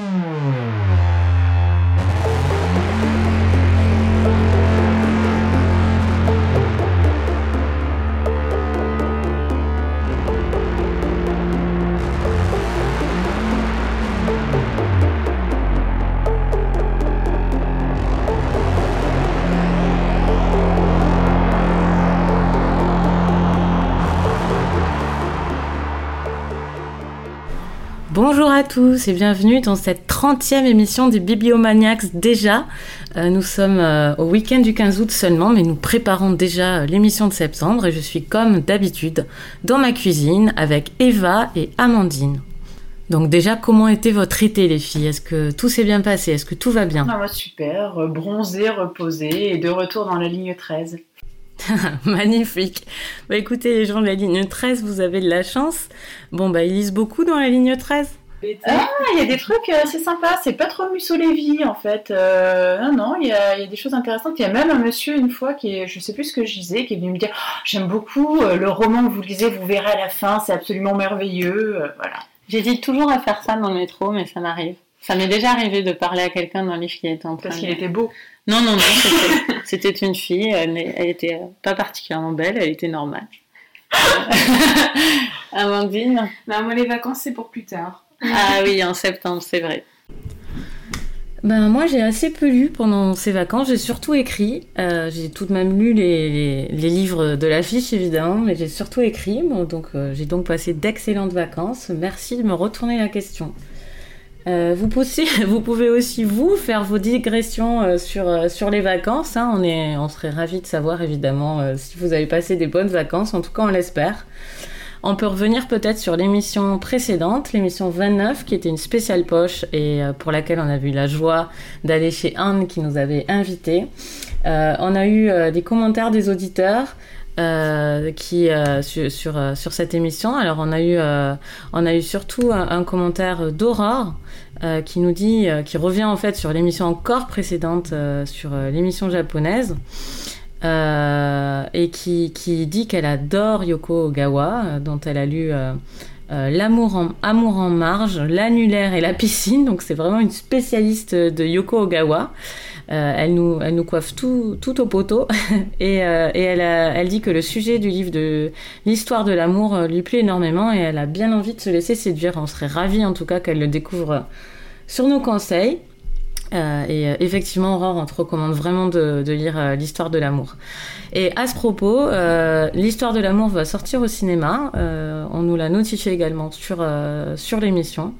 Hmm. Bonjour à tous et bienvenue dans cette 30e émission des Bibliomaniacs déjà. Euh, nous sommes euh, au week-end du 15 août seulement, mais nous préparons déjà euh, l'émission de septembre et je suis comme d'habitude dans ma cuisine avec Eva et Amandine. Donc déjà, comment était votre été les filles? Est-ce que tout s'est bien passé? Est-ce que tout va bien? Ah, moi, Super, bronzé, reposé et de retour dans la ligne 13. Magnifique. Bah écoutez, les gens de la ligne 13, vous avez de la chance. Bon, bah ils lisent beaucoup dans la ligne 13. Ah, il y a des trucs assez sympas. C'est pas trop Mussolini en fait. Euh, non, non, il y, a, des choses intéressantes. Il y a même un monsieur une fois qui est, je sais plus ce que je disais, qui est venu me dire oh, J'aime beaucoup euh, le roman que vous lisez, vous verrez à la fin, c'est absolument merveilleux. Euh, voilà. J'hésite toujours à faire ça dans le métro, mais ça m'arrive. Ça m'est déjà arrivé de parler à quelqu'un dans le livre qui était en train Parce qu'il était beau. Non, non, non, c'était une fille, elle, elle était pas particulièrement belle, elle était normale. Amandine? Non, moi les vacances c'est pour plus tard. Ah oui, en septembre, c'est vrai. Ben, moi, j'ai assez peu lu pendant ces vacances. J'ai surtout écrit. Euh, j'ai tout de même lu les, les, livres de l'affiche, évidemment, mais j'ai surtout écrit. donc, euh, j'ai donc passé d'excellentes vacances. Merci de me retourner la question. Euh, vous, pouvez, aussi, vous, faire vos digressions sur, sur les vacances. Hein. On, est, on serait ravis de savoir, évidemment, si vous avez passé des bonnes vacances. En tout cas, on l'espère. On peut revenir peut-être sur l'émission précédente, l'émission 29, qui était une spéciale poche et euh, pour laquelle on a eu la joie d'aller chez Anne qui nous avait invités. Euh, on a eu euh, des commentaires des auditeurs. qui sur, cette émission. Alors on a eu on a eu surtout un, commentaire d'Aurore qui nous dit qui revient en fait sur l'émission encore précédente sur l'émission japonaise euh, et qui, qui dit qu'elle adore Yoko Ogawa, euh, dont elle a lu euh, L'amour en, Amour en marge, l'annulaire et la piscine. Donc c'est vraiment une spécialiste de Yoko Ogawa. elle, nous, elle nous coiffe tout, tout au poteau et, et elle, elle dit que le sujet du livre de l'histoire de l'amour lui plaît énormément et elle a bien envie de se laisser séduire. On serait ravis en tout cas qu'elle le découvre sur nos conseils. Euh, et euh, effectivement, Aurore, on te recommande vraiment de, lire euh, l'histoire de l'amour. Et à ce propos, l'histoire de l'amour va sortir au cinéma. on nous l'a notifié également sur, sur l'émission.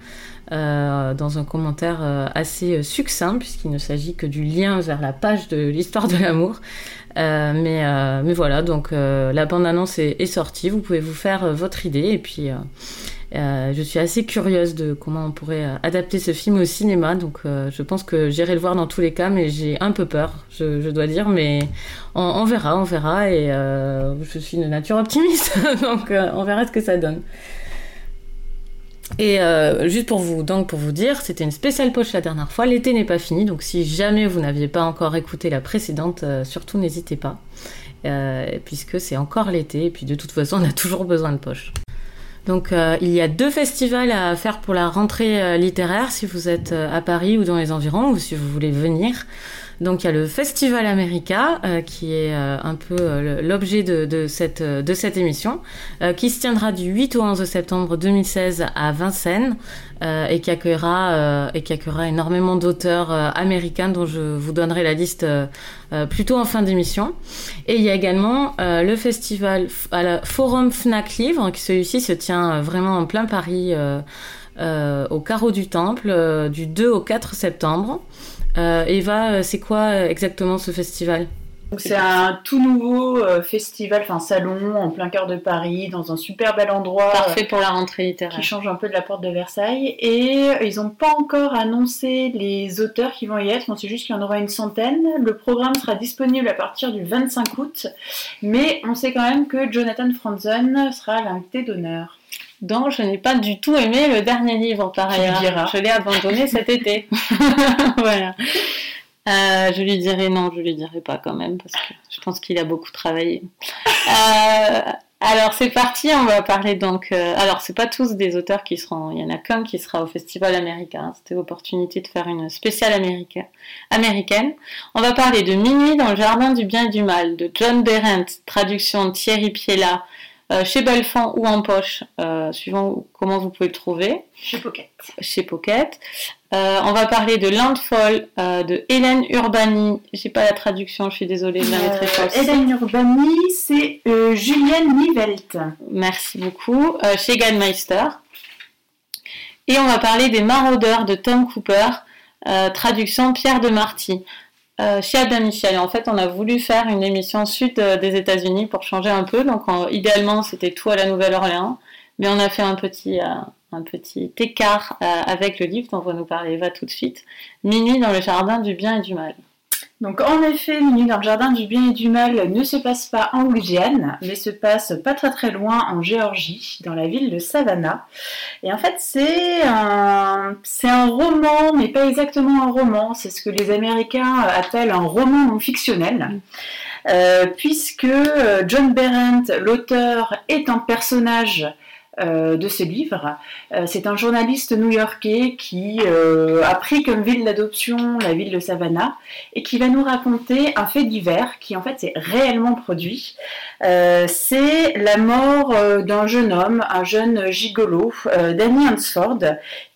dans un commentaire assez succinct, puisqu'il ne s'agit que du lien vers la page de l'histoire de l'amour. mais, mais voilà, donc la bande-annonce est, est, sortie, vous pouvez vous faire votre idée, et puis euh, je suis assez curieuse de comment on pourrait euh, adapter ce film au cinéma, donc euh, je pense que j'irai le voir dans tous les cas, mais j'ai un peu peur, je, dois dire, mais on, verra, on verra, et je suis de nature optimiste, donc on verra ce que ça donne. Et juste pour vous, donc pour vous dire, c'était une spéciale poche la dernière fois. L'été n'est pas fini, donc si jamais vous n'aviez pas encore écouté la précédente, surtout n'hésitez pas, puisque c'est encore l'été et puis de toute façon on a toujours besoin de poche. Donc euh, il y a deux festivals à faire pour la rentrée euh, littéraire si vous êtes euh, à Paris ou dans les environs ou si vous voulez venir. Donc il y a le Festival America qui est un peu l'objet de, cette, de cette émission qui se tiendra du 8 au 11 septembre 2016 à Vincennes et, qui accueillera, énormément d'auteurs américains dont je vous donnerai la liste plutôt en fin d'émission. Et il y a également le festival Forum Fnac Livre qui celui-ci se tient vraiment en plein Paris au carreau du Temple du 2 au 4 septembre. Euh, Eva, euh, c'est quoi euh, exactement ce festival? C'est un tout nouveau festival, enfin salon en plein cœur de Paris, dans un super bel endroit. Parfait pour la rentrée littéraire. Qui change un peu de la porte de Versailles. Et ils n'ont pas encore annoncé les auteurs qui vont y être. On sait juste qu'il y en aura une centaine. Le programme sera disponible à partir du 25 août. Mais on sait quand même que Jonathan Franzen sera l'invité d'honneur. Donc, je n'ai pas du tout aimé le dernier livre, par ailleurs. Je l'ai abandonné cet été. voilà. Euh, je lui dirai non, je lui dirai pas quand même, parce que je pense qu'il a beaucoup travaillé. Euh, Alors c'est parti, on va parler donc. Euh, alors c'est pas tous des auteurs qui seront, il y en a qu'un qui sera au Festival américain. C'était l'opportunité de faire une spéciale américaine. On va parler de Minuit dans le jardin du bien et du mal de John Berendt, traduction Thierry Piella, euh, chez Belfond ou en poche, euh, suivant comment vous pouvez le trouver. Chez Pocket. Chez Pocket. Euh, on va parler de Landfall de Hélène Urbani. J'ai pas la traduction, je suis désolée, je Hélène Urbani, c'est Julienne Nivelt. Merci beaucoup. chez Ganmeister. Et on va parler des Maraudeurs de Tom Cooper, traduction Pierre de Marty. Euh, chez Adam Michel. En fait, on a voulu faire une émission sud euh, des États-Unis pour changer un peu. Donc, idéalement, c'était tout à la Nouvelle-Orléans, mais on a fait un petit, euh, un petit écart avec le livre dont va nous parler Eva tout de suite. Minuit dans le jardin du bien et du mal. Donc en effet, Minuit dans le jardin du bien et du mal ne se passe pas en Louisiane, mais se passe pas très très loin en Géorgie, dans la ville de Savannah. Et en fait, c'est un, c'est un roman, mais pas exactement un roman. C'est ce que les Américains appellent un roman non fictionnel. Euh, puisque John Berendt, l'auteur, est un personnage euh, de ce livre. Euh, c'est un journaliste new-yorkais qui euh, a pris comme ville d'adoption la ville de Savannah et qui va nous raconter un fait divers qui en fait s'est réellement produit. c'est la mort d'un jeune homme, un jeune gigolo, Danny Hansford,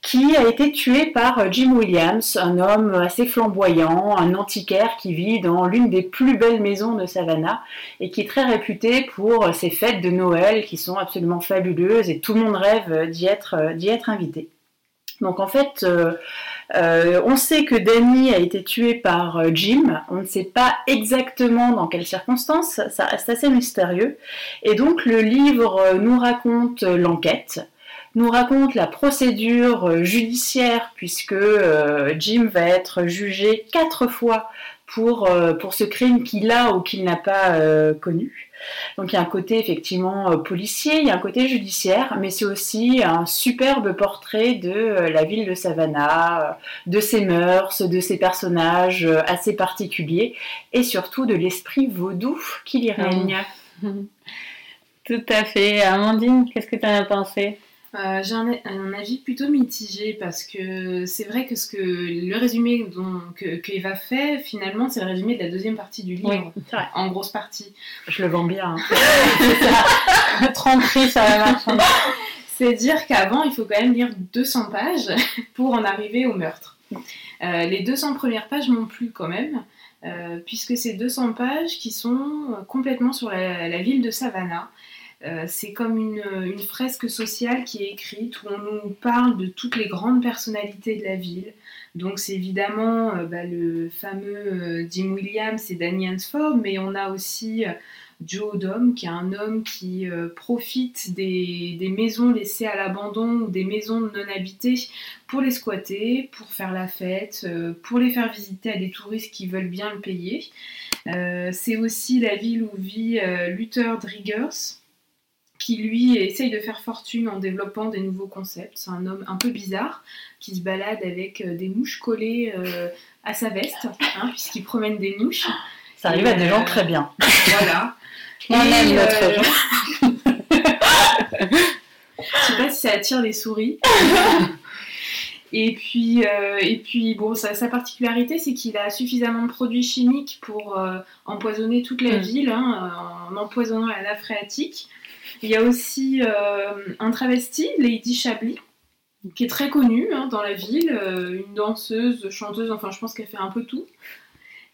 qui a été tué par Jim Williams, un homme assez flamboyant, un antiquaire qui vit dans l'une des plus belles maisons de Savannah et qui est très réputé pour ses fêtes de Noël qui sont absolument fabuleuses et tout le monde rêve d'y être, d'y être invité. Donc en fait, euh, euh, on sait que Danny a été tué par euh, Jim, on ne sait pas exactement dans quelles circonstances, ça reste assez mystérieux. Et donc le livre nous raconte l'enquête, nous raconte la procédure euh, judiciaire puisque euh, Jim va être jugé quatre fois pour, euh, pour ce crime qu'il a ou qu'il n'a pas connu. Donc il y a un côté effectivement policier, il y a un côté judiciaire, mais c'est aussi un superbe portrait de la ville de Savannah, de ses mœurs, de ses personnages assez particuliers, et surtout de l'esprit vaudou qui y règne. Tout à fait. Amandine, qu'est-ce que tu en as pensé? Euh, j'ai un, avis plutôt mitigé parce que c'est vrai que, ce que le résumé dont, que, que, Eva fait, finalement, c'est le résumé de la deuxième partie du livre, en grosse partie. Je le vends bien. Hein. Tromperie, ça va marcher. C'est dire qu'avant, il faut quand même lire 200 pages pour en arriver au meurtre. Euh, les 200 premières pages m'ont plu quand même, euh, puisque c'est 200 pages qui sont complètement sur la, la ville de Savannah. Euh, c'est comme une, fresque sociale qui est écrite où on nous parle de toutes les grandes personnalités de la ville. Donc c'est évidemment euh, bah, le fameux euh, Jim Williams et Danny Hansford, mais on a aussi Joe Dom, qui est un homme qui profite des, des, maisons laissées à l'abandon ou des maisons non habitées pour les squatter, pour faire la fête, pour les faire visiter à des touristes qui veulent bien le payer. c'est aussi la ville où vit Luther Driggers, qui lui essaye de faire fortune en développant des nouveaux concepts. C'est un homme un peu bizarre qui se balade avec euh, des mouches collées euh, à sa veste, hein, puisqu'il promène des mouches. Ça arrive à des gens euh, très bien. Voilà. On aime notre Je sais pas si ça attire les souris. Et puis, et puis bon, sa, particularité, c'est qu'il a suffisamment de produits chimiques pour empoisonner toute la mm. ville, hein, en empoisonnant la nappe phréatique. Il y a aussi euh, un travesti, Lady Chablis, qui est très connue hein, dans la ville, euh, une danseuse, chanteuse, enfin je pense qu'elle fait un peu tout.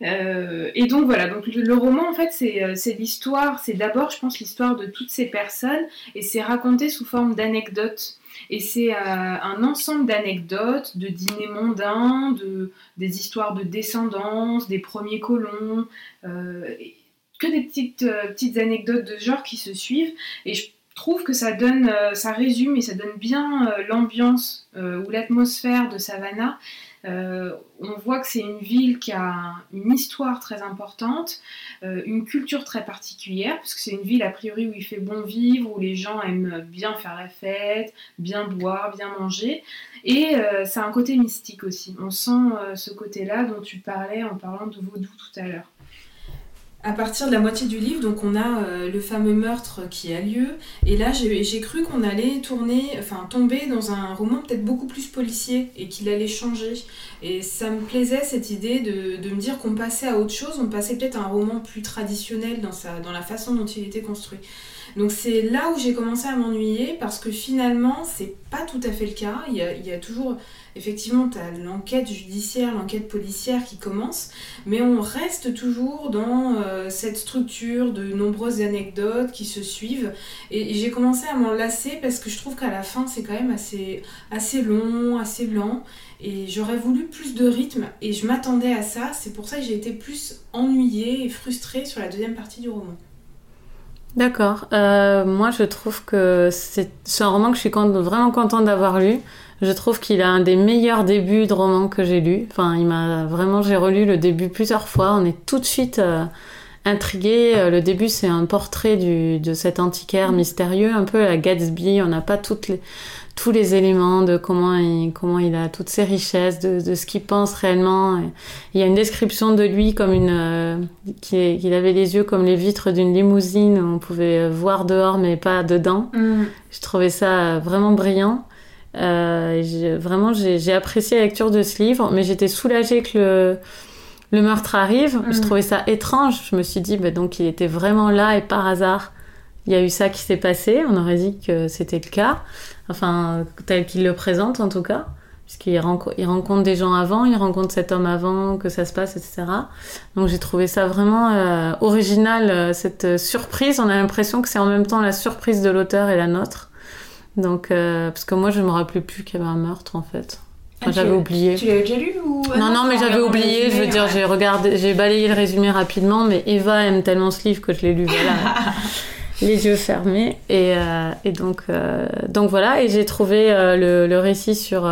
Euh, et donc voilà, donc le, roman en fait c'est l'histoire, c'est d'abord je pense l'histoire de toutes ces personnes et c'est raconté sous forme d'anecdotes. Et c'est un ensemble d'anecdotes, de dîners mondains, de, des histoires de descendance, des premiers colons que des petites, euh, petites anecdotes de genre qui se suivent. Et je trouve que ça donne, euh, ça résume et ça donne bien euh, l'ambiance ou l'atmosphère de Savannah. on voit que c'est une ville qui a une histoire très importante, une culture très particulière, parce que c'est une ville a priori où il fait bon vivre, où les gens aiment bien faire la fête, bien boire, bien manger. Et ça a un côté mystique aussi. On sent ce côté-là dont tu parlais en parlant de vaudou tout à l'heure. À partir de la moitié du livre, donc on a euh, le fameux meurtre qui a lieu, et là j'ai cru qu'on allait tourner, enfin tomber dans un roman peut-être beaucoup plus policier et qu'il allait changer. Et ça me plaisait cette idée de, me dire qu'on passait à autre chose, on passait peut-être à un roman plus traditionnel dans, sa, dans la façon dont il était construit. Donc c'est là où j'ai commencé à m'ennuyer parce que finalement c'est pas tout à fait le cas. Il y a, toujours effectivement, l'enquête judiciaire, l'enquête policière qui commence, mais on reste toujours dans euh, cette structure de nombreuses anecdotes qui se suivent. Et, j'ai commencé à m'en lasser parce que je trouve qu'à la fin, c'est quand même assez, assez long, assez lent. Et j'aurais voulu plus de rythme et je m'attendais à ça. C'est pour ça que j'ai été plus ennuyée et frustrée sur la deuxième partie du roman. D'accord. Euh, moi, je trouve que c'est un roman que je suis vraiment contente d'avoir lu. Je trouve qu'il a un des meilleurs débuts de roman que j'ai lu. Enfin, il m'a vraiment, j'ai relu le début plusieurs fois. On est tout de suite euh, intrigué. Euh, le début, c'est un portrait du, de cet antiquaire mystérieux, un peu à Gatsby. On n'a pas toutes les, tous les éléments de comment il, comment il a toutes ses richesses, de, de ce qu'il pense réellement. il y a une description de lui comme une, euh, qu'il avait les yeux comme les vitres d'une limousine où on pouvait voir dehors mais pas dedans. Mm. Je trouvais ça vraiment brillant. Euh, vraiment, j'ai apprécié la lecture de ce livre, mais j'étais soulagée que le, le meurtre arrive. Je mm. trouvais ça étrange. Je me suis dit, bah, donc il était vraiment là et par hasard, il y a eu ça qui s'est passé. On aurait dit que c'était le cas. Enfin, tel qu'il le présente en tout cas. Puisqu'il rencontre, il rencontre des gens avant, il rencontre cet homme avant que ça se passe, etc. Donc j'ai trouvé ça vraiment euh, original, euh, cette surprise. On a l'impression que c'est en même temps la surprise de l'auteur et la nôtre. Donc, euh, parce que moi, je me rappelais plus qu'il y avait un meurtre en fait. Ah, j'avais oublié. Tu l'avais déjà lu ou Non, non, mais j'avais oublié. je veux dire, j'ai regardé, j'ai balayé le résumé rapidement, mais Eva aime tellement ce livre que je l'ai lu voilà, les yeux fermés. Et, euh, et donc, euh, donc voilà. Et j'ai trouvé le, le, récit sur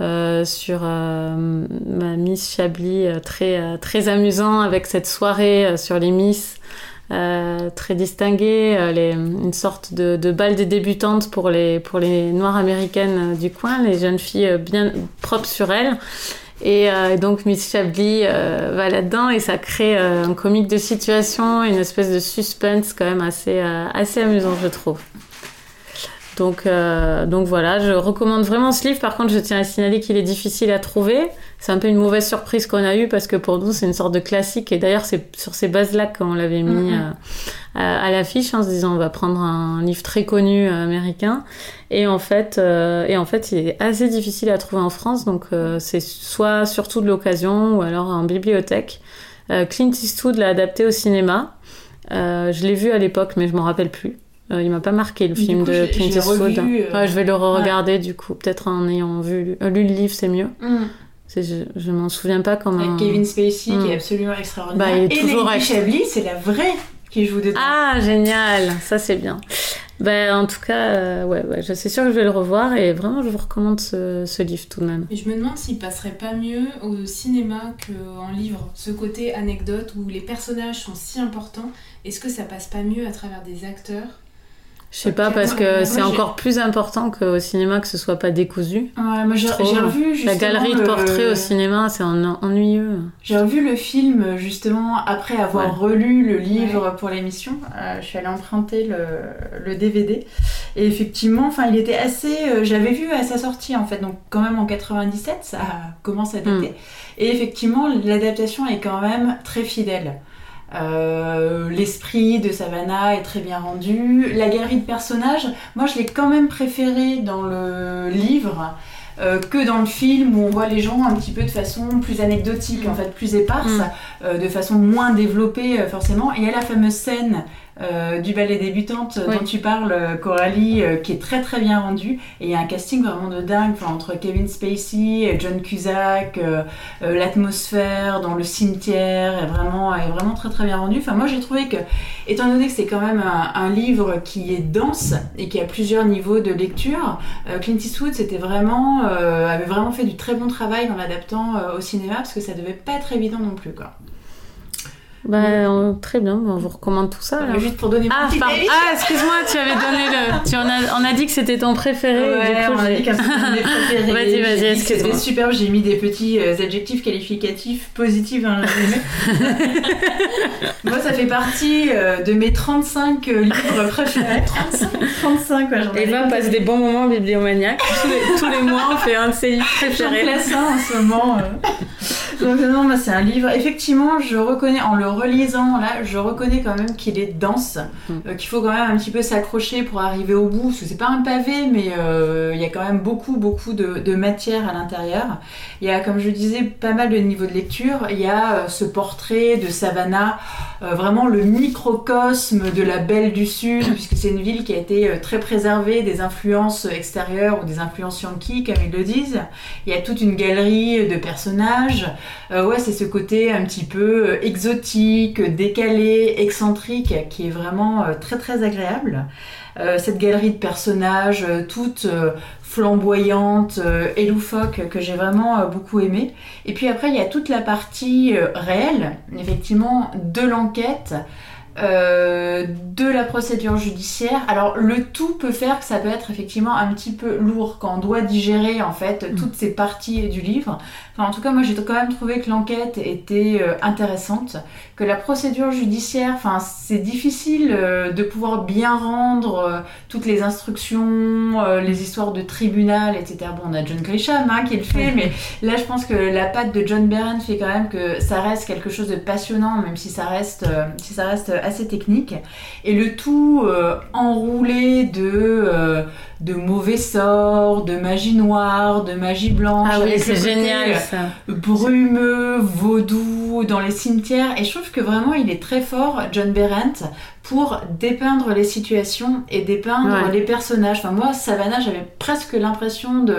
sur ma Miss Chablis très très amusant avec cette soirée sur les Miss euh, très distingué, euh, les, une sorte de, de bal des débutantes pour les, pour les noires américaines euh, du coin, les jeunes filles bien propres sur elles. Et donc Miss Chablis va là-dedans et ça crée un comique de situation, une espèce de suspense quand même assez, assez amusant, je trouve. Donc, donc voilà, je recommande vraiment ce livre. Par contre, je tiens à signaler qu'il est difficile à trouver c'est un peu une mauvaise surprise qu'on a eue parce que pour nous c'est une sorte de classique et d'ailleurs c'est sur ces bases-là qu'on l'avait mis mm-hmm. euh, à, l'affiche en se disant on va prendre un livre très connu euh, américain et en fait euh, et en fait il est assez difficile à trouver en France donc c'est soit surtout de l'occasion ou alors en bibliothèque. Clint Eastwood l'a adapté au cinéma. je l'ai vu à l'époque mais je m'en rappelle plus. Il m'a pas marqué le film de Clint Eastwood. je vais le re-regarder du coup, peut-être en ayant vu, lu le livre, c'est mieux. Mm. Je, je m'en souviens pas comment. Avec Kevin Spacey qui est hmm. absolument extraordinaire. Bah, il est et toujours Chablis, c'est la vraie qui joue dedans. Ah, génial, ça c'est bien. Ben, en tout cas, euh, ouais, ouais, je suis sûre que je vais le revoir et vraiment je vous recommande ce, ce livre tout de même. Et je me demande s'il passerait pas mieux au cinéma qu'en livre. Ce côté anecdote où les personnages sont si importants, est-ce que ça passe pas mieux à travers des acteurs je sais pas, parce que c'est encore plus important qu'au cinéma que ce soit pas décousu. Ouais, moi j'ai revu La galerie de portraits au cinéma, c'est ennuyeux. J'ai revu le film justement après avoir relu le livre pour l'émission. Euh, je suis allée emprunter le, le, DVD. Et effectivement, enfin, il était assez. Euh, j'avais vu à sa sortie en fait, donc quand même en 97, ça commence à dater. Hmm. Et effectivement, l'adaptation est quand même très fidèle. Euh, l'esprit de Savannah est très bien rendu. La galerie de personnages, moi je l'ai quand même préféré dans le livre euh, que dans le film où on voit les gens un petit peu de façon plus anecdotique, en fait plus éparse, mm. euh, de façon moins développée forcément. Et il y a la fameuse scène euh, du ballet débutante dont tu parles, euh, Coralie, euh, qui est très très bien rendu. Et il y a un casting vraiment de dingue entre Kevin Spacey, John Cusack, l'atmosphère dans le cimetière est vraiment, est vraiment très très bien rendu. Enfin, moi j'ai trouvé que, étant donné que c'est quand même un, livre qui est dense et qui a plusieurs niveaux de lecture, Clint Eastwood c'était vraiment, avait vraiment fait du très bon travail en l'adaptant au cinéma parce que ça devait pas être évident non plus. Quoi. Bah, très bien, on vous recommande tout ça. Juste pour donner ah, mon ah, excuse-moi, tu avais donné le. Tu en as... On a dit que c'était ton préféré. Ouais, du coup, on a dit qu'un c'était mes préférés. Vas-y, vas-y, que C'était superbe, j'ai mis des petits euh, adjectifs qualificatifs positifs résumé. Moi, ça fait partie euh, de mes 35 euh, livres préférés. 35 35, quoi, j'en Eva passe des bons moments bibliomaniaques. tous, les, tous les mois, on fait un de ses livres J'en préférés. place un en ce moment. euh. Donc non, moi c'est un livre. Effectivement, je reconnais en le relisant là, je reconnais quand même qu'il est dense, Mm. euh, qu'il faut quand même un petit peu s'accrocher pour arriver au bout. Parce que c'est pas un pavé, mais euh, il y a quand même beaucoup beaucoup de, de matière à l'intérieur. Il y a, comme je disais, pas mal de niveaux de lecture. Il y a euh, ce portrait de Savannah, vraiment le microcosme de la Belle du Sud, puisque c'est une ville qui a été très préservée des influences extérieures ou des influences yankees, comme ils le disent. Il y a toute une galerie de personnages. Euh, ouais, c'est ce côté un petit peu euh, exotique, décalé, excentrique, qui est vraiment euh, très très agréable. Cette galerie de personnages, toute euh, flamboyante et loufoque, que j'ai vraiment beaucoup aimé. Et puis après, il y a toute la partie réelle, effectivement, de l'enquête. Euh, de la procédure judiciaire. Alors le tout peut faire que ça peut être effectivement un petit peu lourd quand on doit digérer en fait toutes ces parties du livre. Enfin, en tout cas, moi j'ai quand même trouvé que l'enquête était euh, intéressante, que la procédure judiciaire, enfin c'est difficile euh, de pouvoir bien rendre toutes les instructions, les histoires de tribunal, etc. Bon, on a John Grisham hein, qui le fait, mais là je pense que la patte de John Berendt fait quand même que ça reste quelque chose de passionnant, même si ça reste, si ça reste assez technique. Et le tout euh, enroulé de, euh, de mauvais sorts, de magie noire, de magie blanche. Ah oui, c'est génial euh, ça. brumeux, vaudou dans les cimetières. Et je trouve que vraiment il est très fort, John Berendt, pour dépeindre les situations et dépeindre Ouais. les personnages. Enfin moi, Savannah, j'avais presque l'impression de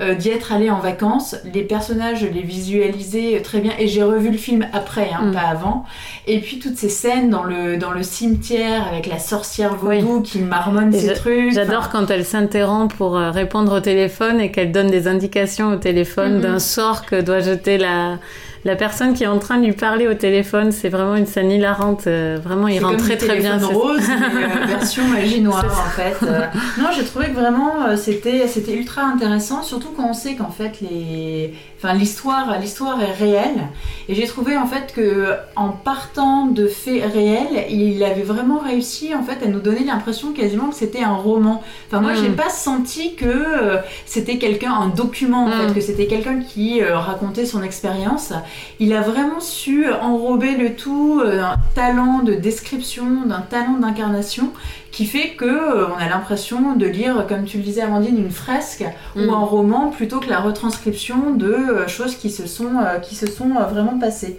euh, d'y être allée en vacances. Les personnages, je les visualisais très bien et j'ai revu le film après, hein, Mm. pas avant. Et puis toutes ces scènes dans le dans le cimetière avec la sorcière vaudou qui marmonne Et ses trucs. J'adore quand elle s'interrompt pour euh, répondre au téléphone et qu'elle donne des indications au téléphone Mhm. d'un sort que doit jeter la, la personne qui est en train de lui parler au téléphone. C'est vraiment une scène hilarante. euh, vraiment, il comme très très bien. rose, mais euh, version magie noire en fait. Euh, non, j'ai trouvé que vraiment euh, c'était c'était ultra intéressant, surtout quand on sait qu'en fait les, enfin l'histoire l'histoire est réelle. Et j'ai trouvé en fait que en partant de faits réels, il avait vraiment réussi en fait à nous donner l'impression quasiment que c'était un roman. Enfin moi Mm. j'ai pas senti que euh, c'était quelqu'un un document en fait, que c'était quelqu'un qui euh, racontait son expérience. Il a vraiment su enrober le tout euh, d'un talent de description, d'un talent d'incarnation qui fait que euh, on a l'impression de lire, comme tu le disais Amandine, une fresque Mm. ou un roman plutôt que la retranscription de euh, choses qui se sont, euh, qui se sont vraiment passées.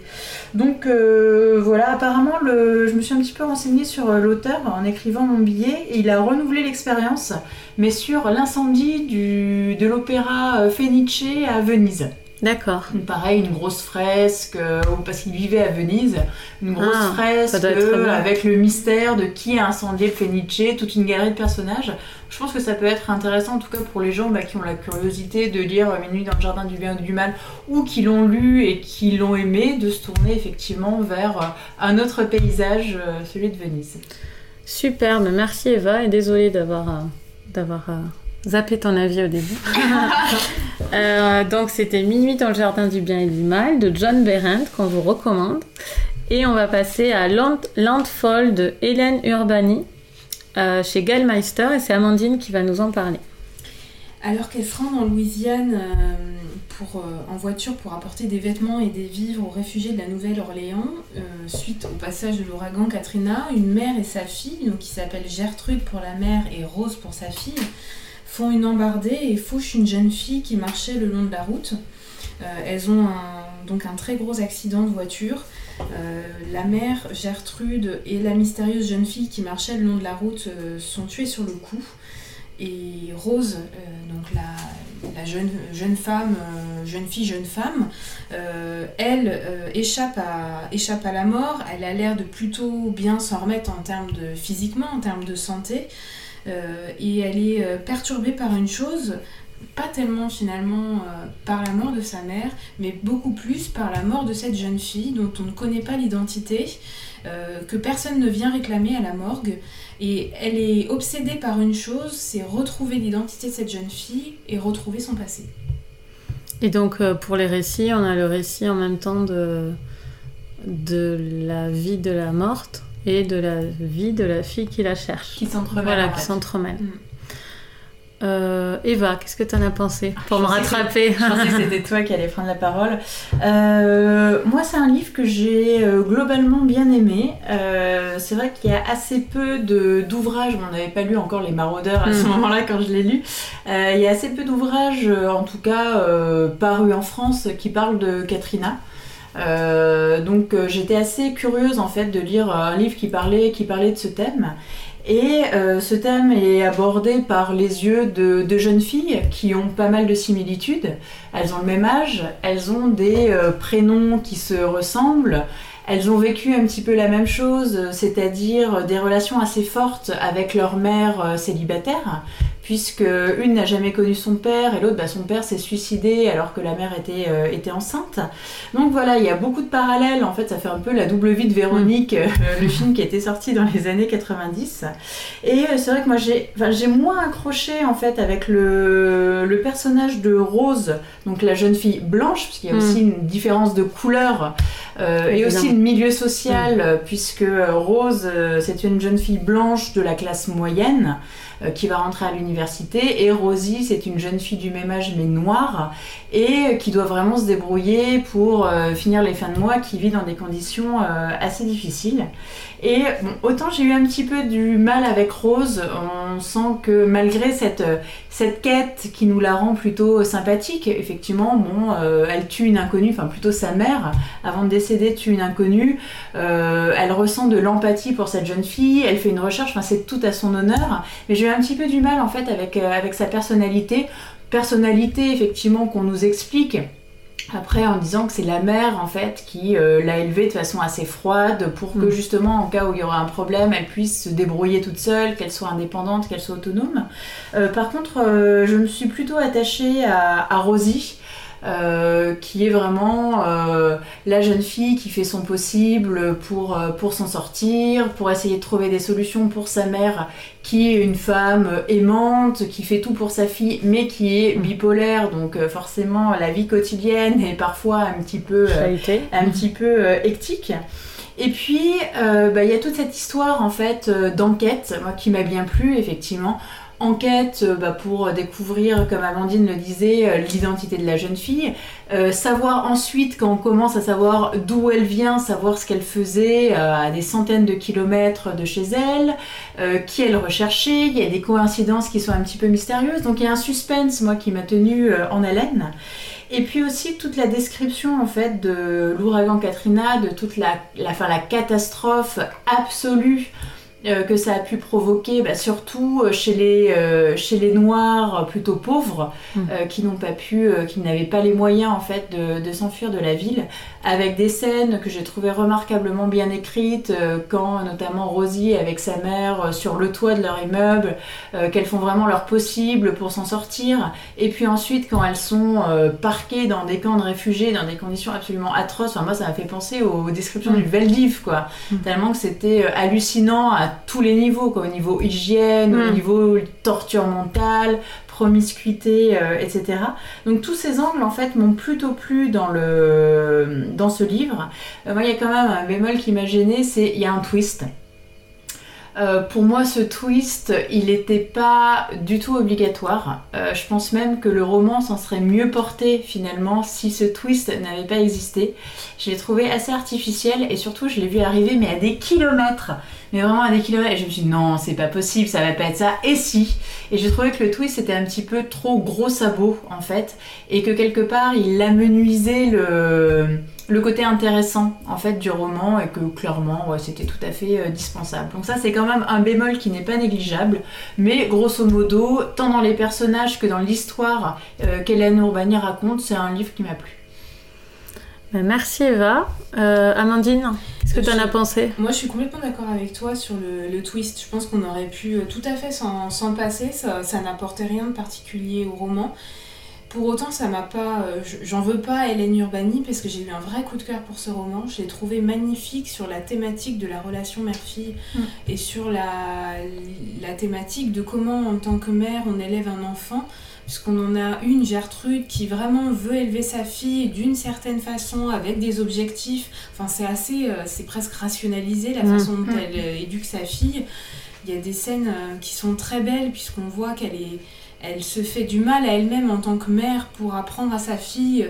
Donc voilà, apparemment, le, je me suis un petit peu renseignée sur l'auteur en écrivant mon billet et il a renouvelé l'expérience, mais sur l'incendie du- de l'opéra Fenice à Venise. D'accord. Pareil, une grosse fresque, euh, parce qu'il vivait à Venise, une grosse Ah, fresque avec le mystère de qui a incendié le Fenice, toute une galerie de personnages. Je pense que ça peut être intéressant, en tout cas pour les gens bah, qui ont la curiosité de lire euh, Minuit dans le jardin du bien ou du mal, ou qui l'ont lu et qui l'ont aimé, de se tourner effectivement vers euh, un autre paysage, celui de Venise. Superbe. Merci Eva et désolée d'avoir d'avoir zappé ton avis au début. Euh, donc c'était Minuit dans le jardin du bien et du mal de John Berendt qu'on vous recommande. Et on va passer à Land- Landfall de Hélène Urbani euh, chez Gallmeister et c'est Amandine qui va nous en parler. Alors qu'elle se rend en Louisiane euh, pour, en voiture pour apporter des vêtements et des vivres aux réfugiés de la Nouvelle-Orléans, suite au passage de l'ouragan Katrina, une mère et sa fille, donc qui s'appelle Gertrude pour la mère et Rose pour sa fille, font une embardée et fouchent une jeune fille qui marchait le long de la route. Euh, elles ont donc un très gros accident de voiture. Euh, la mère, Gertrude, et la mystérieuse jeune fille qui marchait le long de la route euh, sont tuées sur le coup. Et Rose, donc la, jeune, femme, jeune fille, jeune femme, elle échappe, à, échappe à la mort. Elle a l'air de plutôt bien s'en remettre en termes de physiquement, en termes de santé. Euh, et elle est euh, perturbée par une chose. pas tellement finalement par la mort de sa mère, mais beaucoup plus par la mort de cette jeune fille dont on ne connaît pas l'identité, que personne ne vient réclamer à la morgue. Et elle est obsédée par une chose, c'est retrouver l'identité de cette jeune fille et retrouver son passé. Et donc pour les récits, on a le récit en même temps de, de la vie de la morte et de la vie de la fille qui la cherche. Qui s'entremêle. Voilà, qui s'entremêle. Mm. Euh, Eva, qu'est-ce que tu en as pensé pour me rattraper Je pensais que c'était toi qui allais prendre la parole. Euh, moi, c'est un livre que j'ai euh, globalement bien aimé. c'est vrai qu'il y a assez peu d'ouvrages. On n'avait pas lu encore Les Maraudeurs à ce mm. moment-là quand je l'ai lu. il y a assez peu d'ouvrages, en tout cas parus en France, qui parlent de Katrina. Euh, donc euh, j'étais assez curieuse en fait de lire un livre qui parlait, de ce thème. Et euh, ce thème est abordé par les yeux de, de, jeunes filles qui ont pas mal de similitudes. Elles ont le même âge, elles ont des prénoms qui se ressemblent, elles ont vécu un petit peu la même chose, c'est-à-dire des relations assez fortes avec leur mère célibataire, puisque une n'a jamais connu son père et l'autre, bah, son père s'est suicidé alors que la mère était, euh, était enceinte. Donc voilà, il y a beaucoup de parallèles. En fait, ça fait un peu la double vie de Véronique, euh, le film qui a été sorti dans les années 90. Et euh, c'est vrai que moi, j'ai, j'ai moins accroché en fait avec le, le, personnage de Rose, donc la jeune fille blanche, parce qu'il y a aussi mm. une différence de couleur et aussi de milieu social, mm. puisque Rose, c'est une jeune fille blanche de la classe moyenne. Euh, qui va rentrer à l'université. Et Rosie, c'est une jeune fille du même âge mais noire et qui doit vraiment se débrouiller pour euh, finir les fins de mois, qui vit dans des conditions euh, assez difficiles. Et autant j'ai eu un petit peu du mal avec Rose, on sent que malgré cette, cette quête qui nous la rend plutôt sympathique, effectivement, bon, elle tue une inconnue, enfin plutôt sa mère, avant de décéder, tue une inconnue. elle ressent de l'empathie pour cette jeune fille, elle fait une recherche, enfin c'est tout à son honneur. Mais j'ai eu un petit peu du mal en fait avec, avec sa personnalité personnalité effectivement qu'on nous explique. Après, en disant que c'est la mère en fait qui euh, l'a élevée de façon assez froide pour que mm. justement, en cas où il y aura un problème, elle puisse se débrouiller toute seule, qu'elle soit indépendante, qu'elle soit autonome. Euh, par contre, euh, je me suis plutôt attachée à, à Rosie. Euh, qui est vraiment euh, la jeune fille qui fait son possible pour, euh, pour s'en sortir, pour essayer de trouver des solutions pour sa mère, qui est une femme aimante, qui fait tout pour sa fille, mais qui est bipolaire, donc forcément la vie quotidienne est parfois un petit peu, un petit peu hectique. Et puis, bah, il y a toute cette histoire en fait d'enquête, moi qui m'a bien plu effectivement, enquête euh, bah, pour découvrir, comme Amandine le disait, euh, l'identité de la jeune fille. Euh, savoir ensuite, quand on commence à savoir d'où elle vient, savoir ce qu'elle faisait à des centaines de kilomètres de chez elle, qui elle recherchait. Il y a des coïncidences qui sont un petit peu mystérieuses. Donc il y a un suspense, moi, qui m'a tenu en haleine. Et puis aussi toute la description en fait de l'ouragan Katrina, de toute la catastrophe absolue euh, que ça a pu provoquer, bah, surtout euh, chez les, euh, chez les Noirs plutôt pauvres, mm. qui n'ont pas pu, qui n'avaient pas les moyens en fait de, de s'enfuir de la ville, avec des scènes que j'ai trouvées remarquablement bien écrites, quand notamment Rosie avec sa mère sur le toit de leur immeuble, qu'elles font vraiment leur possible pour s'en sortir, et puis ensuite quand elles sont parquées dans des camps de réfugiés, dans des conditions absolument atroces, enfin, moi ça m'a fait penser aux, descriptions mm. du Veldiv, quoi, mm. tellement que c'était hallucinant à tous les niveaux, quoi, au niveau hygiène, au mm. niveau torture mentale, promiscuité, euh, etc. Donc tous ces angles en fait m'ont plutôt plu dans, le, dans ce livre. Euh, moi il y a quand même un bémol qui m'a gêné, c'est il y a un twist. Euh, pour moi, ce twist, il n'était pas du tout obligatoire. je pense même que le roman s'en serait mieux porté finalement si ce twist n'avait pas existé. Je l'ai trouvé assez artificiel et surtout je l'ai vu arriver mais à des kilomètres mais vraiment à des kilomètres. Et je me suis dit, non, c'est pas possible, ça va pas être ça. Et si? Et j'ai trouvé que le twist était un petit peu trop gros sabot, en fait, et que quelque part, il amenuisait le, le côté intéressant, en fait, du roman, et que clairement, ouais, c'était tout à fait euh, dispensable. Donc ça, c'est quand même un bémol qui n'est pas négligeable, mais grosso modo, tant dans les personnages que dans l'histoire euh, qu'Hélène Urbani raconte, c'est un livre qui m'a plu. Bah, merci Eva. Euh, Amandine, qu'est-ce que tu en as pensé? Moi, je suis complètement d'accord avec toi sur le, twist. Je pense qu'on aurait pu tout à fait s'en passer. Ça, ça n'apportait rien de particulier au roman. Pour autant, ça m'a pas. Euh, j'en veux pas à Hélène Urbani parce que j'ai eu un vrai coup de cœur pour ce roman. Je l'ai trouvé magnifique sur la thématique de la relation mère-fille mm. et sur la, la thématique de comment, en tant que mère, on élève un enfant puisqu'on en a une, Gertrude, qui vraiment veut élever sa fille d'une certaine façon, avec des objectifs. Enfin, c'est assez, euh, c'est presque rationalisé la mm. façon dont mm. elle euh, éduque sa fille. Il y a des scènes qui sont très belles, puisqu'on voit qu'elle est, elle se fait du mal à elle-même en tant que mère pour apprendre à sa fille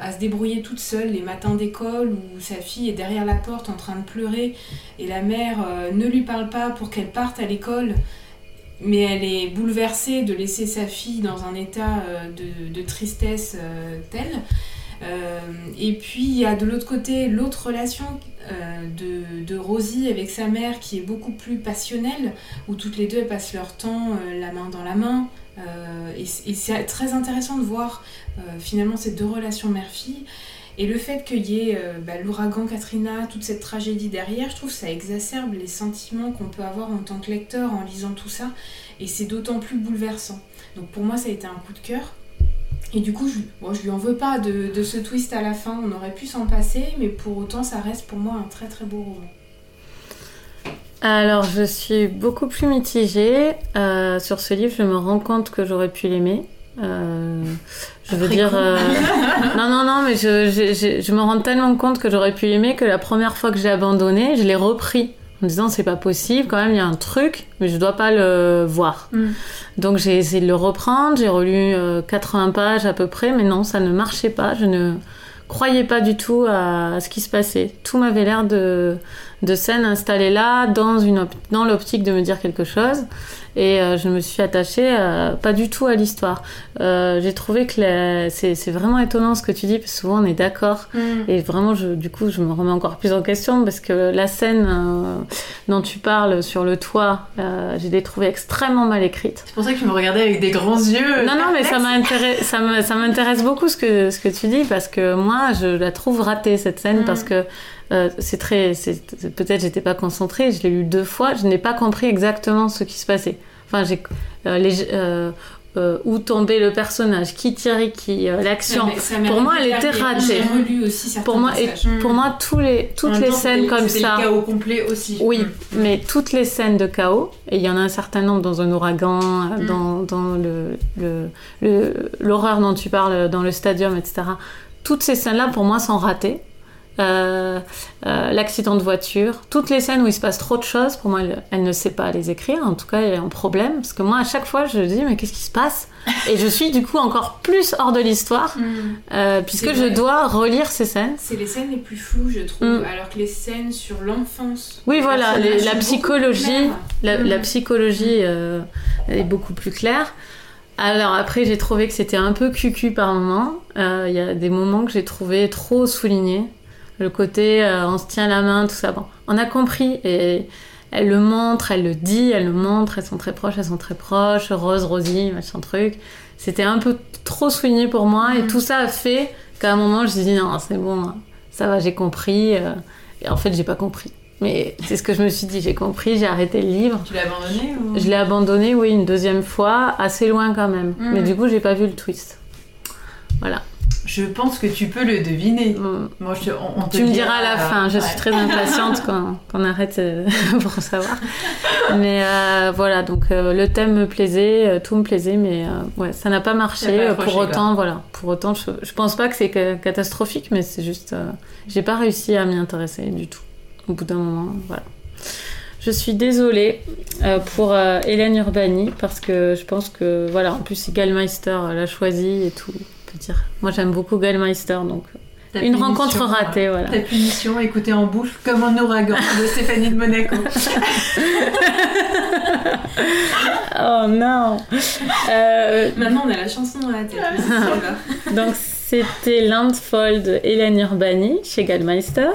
à se débrouiller toute seule les matins d'école où sa fille est derrière la porte en train de pleurer et la mère ne lui parle pas pour qu'elle parte à l'école mais elle est bouleversée de laisser sa fille dans un état euh, de, tristesse euh, tel. Euh, et puis il y a de l'autre côté l'autre relation de, de, Rosie avec sa mère qui est beaucoup plus passionnelle, où toutes les deux passent leur temps la main dans la main. et, c'est très intéressant de voir finalement ces deux relations mère-fille. Et le fait qu'il y ait euh, bah, l'ouragan Katrina, toute cette tragédie derrière, je trouve que ça exacerbe les sentiments qu'on peut avoir en tant que lecteur en lisant tout ça. Et c'est d'autant plus bouleversant. Donc pour moi, ça a été un coup de cœur. Et du coup, je, bon, je lui en veux pas de, de, ce twist à la fin. On aurait pu s'en passer, mais pour autant, ça reste pour moi un très très beau roman. Alors, je suis beaucoup plus mitigée euh, sur ce livre. Je me rends compte que j'aurais pu l'aimer. Euh, je veux dire, euh, non, non, non, mais je, je, je, me rends tellement compte que j'aurais pu l'aimer que la première fois que j'ai abandonné, je l'ai repris en disant c'est pas possible, quand même il y a un truc, mais je dois pas le voir. Mm. Donc j'ai essayé de le reprendre, j'ai relu 80 euh, pages à peu près, mais non, ça ne marchait pas. Je ne croyais pas du tout à, ce qui se passait. Tout m'avait l'air de, de scène installée là, dans, une dans l'optique de me dire quelque chose et euh, je me suis attachée euh, pas du tout à l'histoire. Euh, j'ai trouvé que c'est vraiment étonnant ce que tu dis, parce que souvent on est d'accord, mm. et vraiment, je, du coup, je me remets encore plus en question, parce que la scène dont tu parles sur le toit, j'ai l'ai trouvée extrêmement mal écrite. C'est pour ça que tu me regardais avec des grands yeux. Non, non, mais ça m'intéresse beaucoup ce que, ce que tu dis, parce que moi, je la trouve ratée, cette scène, mm. parce que euh, c'est très, peut-être j'étais pas concentrée, je l'ai lu deux fois, je n'ai pas compris exactement ce qui se passait. Enfin, j'ai euh, les, euh, où tombait le personnage, qui tirait qui, l'action. Pour moi, elle était ratée. pour moi, et, pour moi, tous les, toutes les scènes comme ça. le chaos complet aussi. Oui, mm. mais toutes les scènes de chaos, et il y en a un certain nombre dans un ouragan, mm. dans, dans le, l'horreur dont tu parles, dans le stadium, etc. Toutes ces scènes-là, pour moi, sont ratées. Euh, euh, l'accident de voiture, toutes les scènes où il se passe trop de choses, pour moi, elle, ne sait pas les écrire. En tout cas, elle est en problème. Parce que moi, à chaque fois, je dis, mais qu'est-ce qui se passe? Et je suis du coup encore plus hors de l'histoire, mm. euh, puisque je dois relire ces scènes. C'est les scènes les plus floues, je trouve, mm. alors que les scènes sur l'enfance. Oui, voilà, la, psychologie, la, mm. psychologie est beaucoup plus claire. Alors après, j'ai trouvé que c'était un peu cucu par moment. Il y a des moments que j'ai trouvé trop soulignés le côté euh, on se tient la main, tout ça. Bon, on a compris et elle le montre, elle le dit, elle le montre, elles sont très proches, elles sont très proches, Rose, Rosie, machin truc. C'était un peu trop souligné pour moi et mm. tout ça a fait qu'à un moment je me suis dit non, c'est bon, ça va, j'ai compris. Euh. Et en fait, j'ai pas compris. Mais c'est ce que je me suis dit, j'ai compris, j'ai arrêté le livre. Tu l'as abandonné ou... Je l'ai abandonné, oui, une deuxième fois, assez loin quand même. Mm. Mais du coup, j'ai pas vu le twist. Voilà. Je pense que tu peux le deviner. Mm. Moi, je, on, tu me diras à la fin. Je suis très impatiente qu'on arrête euh, pour savoir. Mais euh, voilà, donc euh, le thème me plaisait, tout me plaisait, mais ouais, ça n'a pas marché. pour autant, voilà, pour autant, je, je pense pas que c'est catastrophique, mais c'est juste, j'ai pas réussi à m'y intéresser du tout. Au bout d'un moment, voilà. Je suis désolée pour Hélène Urbani parce que je pense que voilà, en plus Gallmeister l'a choisi et tout dire. Moi, j'aime beaucoup Gallmeister, donc une rencontre ratée, voilà. Ta punition, écouter en bouche comme un ouragan de Stéphanie de Monaco. oh non euh, Maintenant, on a la chanson dans la tête. donc, c'était Landfall de Hélène Urbani chez Gallmeister.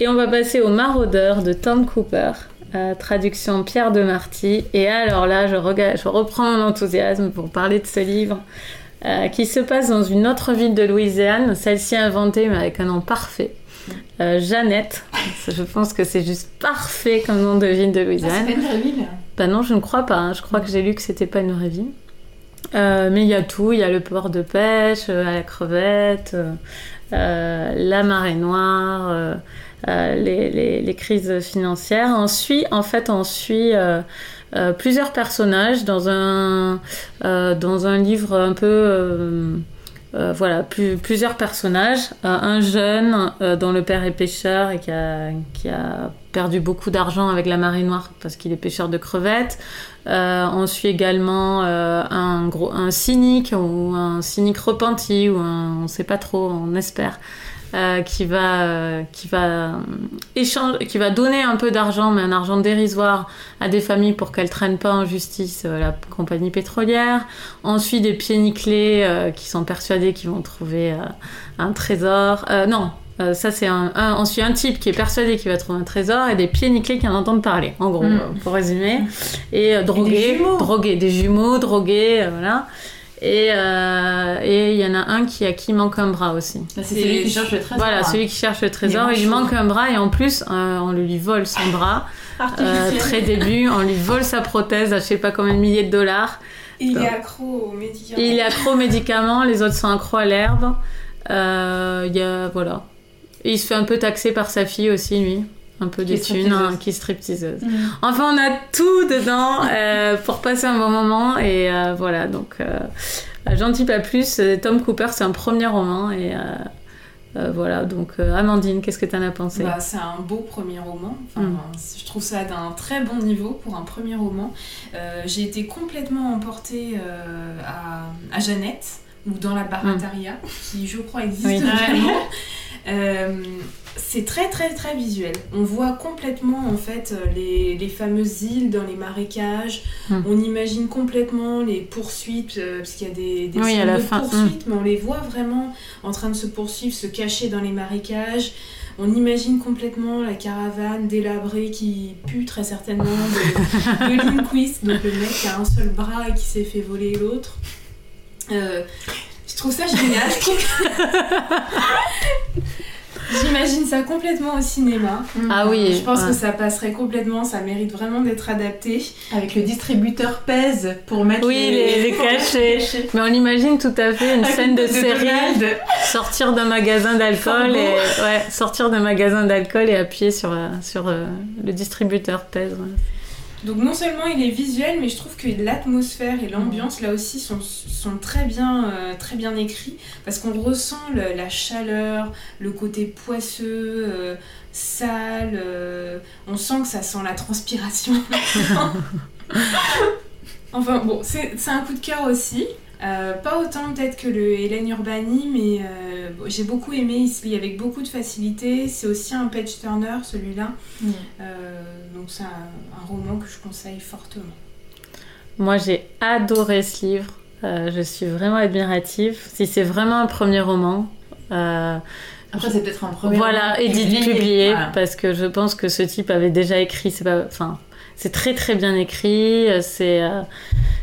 Et on va passer au Maraudeur de Tom Cooper. Euh, traduction Pierre de Marty. Et alors là, je, je reprends mon enthousiasme pour parler de ce livre euh, qui se passe dans une autre ville de Louisiane, celle-ci inventée mais avec un nom parfait. Euh, Jeannette, je pense que c'est juste parfait comme nom de ville de Ah, Louisiane. c'est pas une vraie ville Bah non, je ne crois pas. hein. Je crois que j'ai lu que c'était pas une vraie ville. Euh, mais il y a tout. Il y a le port de pêche, à la crevette, la marée noire, les, les- les crises financières. On suit, en fait, on suit euh, plusieurs personnages dans un, euh, dans un livre un peu. euh, voilà, plus- plusieurs personnages. Un jeune dont le père est pêcheur et qui a, qui a perdu beaucoup d'argent avec la marée noire parce qu'il est pêcheur de crevettes. On suit également un, gros, un cynique ou un cynique repenti ou un, on sait pas trop, on espère, euh, qui va, euh, qui va euh, échange, qui va donner un peu d'argent, mais un argent dérisoire à des familles pour qu'elles traînent pas en justice euh, la compagnie pétrolière. On suit des pieds nickelés qui sont persuadés qu'ils vont trouver un trésor. Non. euh, ça c'est un, un, on suit un type qui est persuadé qu'il va trouver un trésor et des pieds nickelés qui en entendent parler, en gros, Mm. euh, pour résumer. Et euh, drogués, jumeaux. drogués, des jumeaux, drogués, voilà. Et euh, et il y en a un qui à qui manque un bras aussi. C'est celui qui cherche le trésor. Voilà, celui qui cherche le trésor, Il il manque un bras et en plus euh, on lui vole son bras. Euh, très début, on lui vole sa prothèse à je sais pas combien de milliers de dollars. Et il est accro aux médicaments. Il est accro aux médicaments, les autres sont accros à l'herbe. Euh, Il y a voilà. Et il se fait un peu taxer par sa fille aussi lui, un peu des thunes, hein, qui stripteaseuse. Mm. Enfin, on a tout dedans euh, pour passer un bon moment et euh, voilà. Donc, euh, j'en dis pas plus. Euh, Tom Cooper, c'est un premier roman et euh, euh, voilà. Donc, euh, Amandine, qu'est-ce que t'en as pensé? Bah, c'est un beau premier roman. Enfin, Mm. Je trouve ça d'un très bon niveau pour un premier roman. Euh, J'ai été complètement emportée euh, à, à Jeannette, ou dans la Barataria, qui je crois existe Mm. Oui. vraiment. Euh, c'est très très très visuel. On voit complètement en fait euh, les, les fameuses îles dans les marécages. Mm. On imagine complètement les poursuites euh, parce qu'il y a des, des Oui, à scènes la de fin, poursuites, mais on les voit vraiment en train de se poursuivre, se cacher dans les marécages. On imagine complètement la caravane délabrée qui pue très certainement de, de Lindquist, donc le mec qui a un seul bras et qui s'est fait voler l'autre. Euh, trouve ça génial. je J'imagine ça complètement au cinéma. Ah oui, Je pense ouais. que ça passerait complètement, ça mérite vraiment d'être adapté. Avec le distributeur pèse pour mettre Oui, les, cachets. les cachets. Mais on imagine tout à fait une Avec scène de tête série, Donald. sortir d'un magasin d'alcool et ouais, sortir d'un magasin d'alcool et appuyer sur euh, sur euh, le distributeur pèse. ouais. Donc non seulement il est visuel, mais je trouve que l'atmosphère et l'ambiance là aussi sont, sont très, bien, euh, très bien écrits parce qu'on ressent le- la chaleur, le côté poisseux, euh, sale, euh, on sent que ça sent la transpiration. enfin bon, c'est c'est un coup de cœur aussi. Euh, pas autant peut-être que le Hélène Urbani, mais euh, j'ai beaucoup aimé, il se lit avec beaucoup de facilité. C'est aussi un page turner celui-là. Euh, donc c'est un, un roman que je conseille fortement. Moi, j'ai adoré ce livre. Euh, je suis vraiment admirative. Si c'est vraiment un premier roman, euh, Après, c'est peut-être un premier. voilà, édité, publié, Voilà. parce que je pense que ce type avait déjà écrit. C'est pas, enfin, c'est très très bien écrit. euh, C'est euh,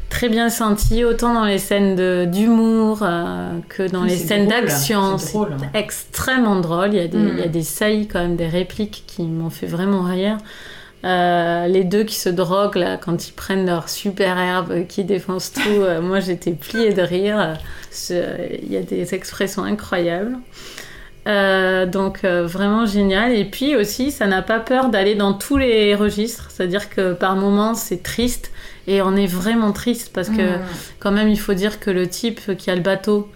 très bien senti, autant dans les scènes d'humour euh, que dans les c'est scène drôle, d'action. c'est drôle. C'est extrêmement drôle. Il y, a des, Mm. il y a des saillies quand même, des répliques qui m'ont fait vraiment rire. Euh, les deux qui se droguent là, quand ils prennent leur super herbe, euh, qui défoncent tout, euh, moi j'étais pliée de rire. Euh, Il y a des expressions incroyables. Euh, donc euh, vraiment génial. Et puis aussi, ça n'a pas peur d'aller dans tous les registres. C'est-à-dire que par moments, c'est triste. Et on est vraiment triste parce que Mm. quand même, il faut dire que le type qui a le bateau,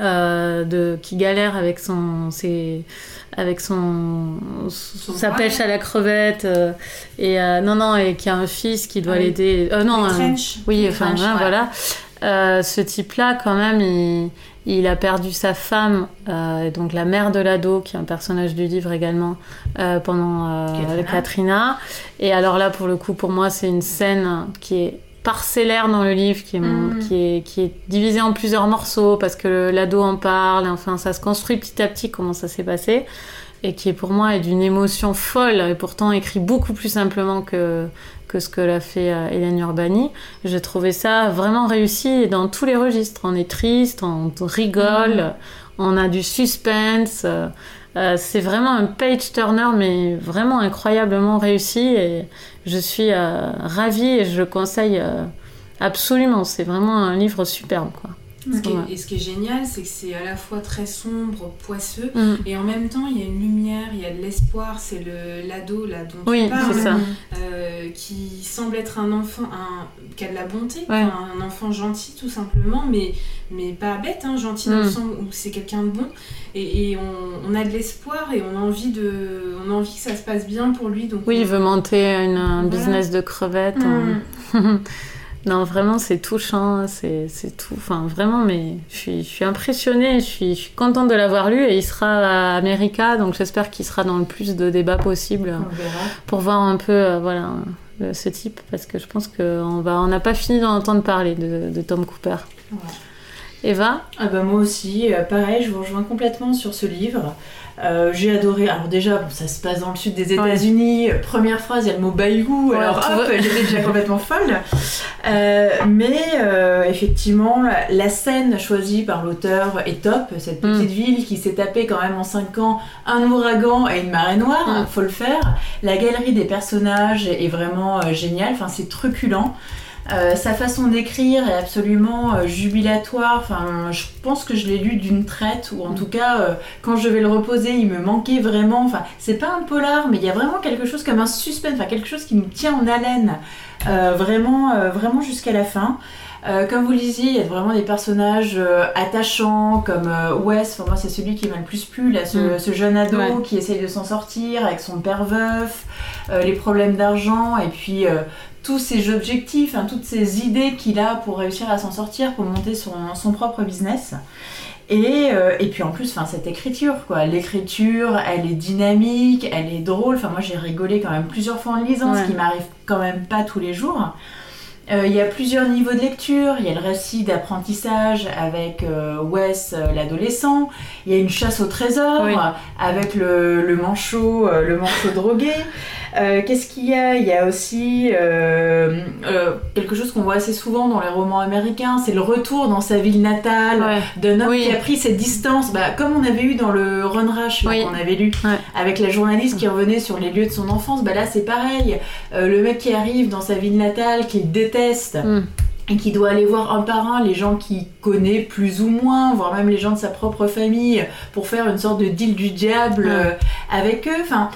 euh, de, qui galère avec son, ses- avec son, sa bras. pêche à la crevette, et non non, et qui a un fils qui doit Ah l'aider. Non, oui, enfin hein, ouais. voilà. Euh, ce type-là, quand même, il, il a perdu sa femme, euh, donc la mère de l'ado, qui est un personnage du livre également, euh, pendant Katrina. Katrina. Et alors là, pour le coup, pour moi, c'est une scène qui est parcellaire dans le livre, qui est, Mm. qui est, qui est divisée en plusieurs morceaux, parce que l'ado en parle, enfin, ça se construit petit à petit comment ça s'est passé. et qui pour moi est d'une émotion folle et pourtant écrit beaucoup plus simplement que, que ce que l'a fait euh, Hélène Urbani. J'ai trouvé ça vraiment réussi dans tous les registres. On est triste, on rigole, on a du suspense. Euh, euh, c'est vraiment un page turner, mais vraiment incroyablement réussi. Et je suis ravie et je le conseille absolument. C'est vraiment un livre superbe. Quoi et ce qui est génial, c'est que c'est à la fois très sombre, poisseux, mm. et en même temps, il y a une lumière, il y a de l'espoir. C'est l'ado là dont oui, tu parles, ça. Euh, qui semble être un enfant, un, qui a de la bonté, un enfant gentil tout simplement, mais, mais pas bête, hein, gentil dans le mm. sens où c'est quelqu'un de bon. Et, on, a de l'espoir et on a, envie de, on a envie que ça se passe bien pour lui. Donc oui, il veut monter un business de crevettes. Mm. Non, vraiment, c'est touchant, c'est tout. Enfin, vraiment, mais je suis, je suis impressionnée, je suis, je suis contente de l'avoir lu et il sera à America, donc j'espère qu'il sera dans le plus de débats possible pour voir un peu, euh, voilà, ce type, parce que je pense qu'on va, on n'a pas fini d'en entendre parler de, Tom Cooper. Eva? Ah bah Moi aussi, euh, pareil, je vous rejoins complètement sur ce livre. Euh, j'ai adoré. Alors déjà, ça se passe dans le sud des États-Unis. Première phrase, il y a le mot bayou. alors hop, j'étais déjà complètement folle. Euh, mais euh, effectivement, la, scène choisie par l'auteur est top. Cette petite mm. ville qui s'est tapée quand même en 5 ans un ouragan et une marée noire, il mm. faut le faire. La galerie des personnages est vraiment géniale. Enfin, c'est truculent. Euh, sa façon d'écrire est absolument euh, jubilatoire. Enfin, je pense que je l'ai lu d'une traite, ou en mm. tout cas, euh, quand je vais le reposer, il me manquait vraiment. Enfin, c'est pas un polar, mais il y a vraiment quelque chose comme un suspense, enfin quelque chose qui nous tient en haleine, vraiment, vraiment jusqu'à la fin. comme vous le disiez, il y a vraiment des personnages attachants comme Wes. Enfin, moi, c'est celui qui m'a le plus plu, là, ce, mm. jeune ado qui essaye de s'en sortir avec son père veuf, les problèmes d'argent, et puis tous ces objectifs, hein, toutes ces idées qu'il a pour réussir à s'en sortir, pour monter son, son propre business. Et, euh, et, puis en plus, enfin, cette écriture, quoi. L'écriture, elle est dynamique, elle est drôle. Enfin, moi, j'ai rigolé quand même plusieurs fois en lisant, ce qui m'arrive quand même pas tous les jours. Euh, il y a plusieurs niveaux de lecture. Il y a le récit d'apprentissage avec euh, Wes, l'adolescent. Il y a une chasse au trésor avec le, le manchot, le manchot drogué. Euh, qu'est-ce qu'il y a? Il y a aussi euh, euh, quelque chose qu'on voit assez souvent dans les romans américains, c'est le retour dans sa ville natale d'un homme qui a pris ses distances, bah, comme on avait eu dans le Run Rush qu'on avait lu, avec la journaliste qui revenait sur les lieux de son enfance. Bah, là, c'est pareil. le mec qui arrive dans sa ville natale, qu'il déteste. Mm. et qui doit aller voir un par un les gens qu'il connaît plus ou moins, voire même les gens de sa propre famille, pour faire une sorte de deal du diable avec eux. Enfin,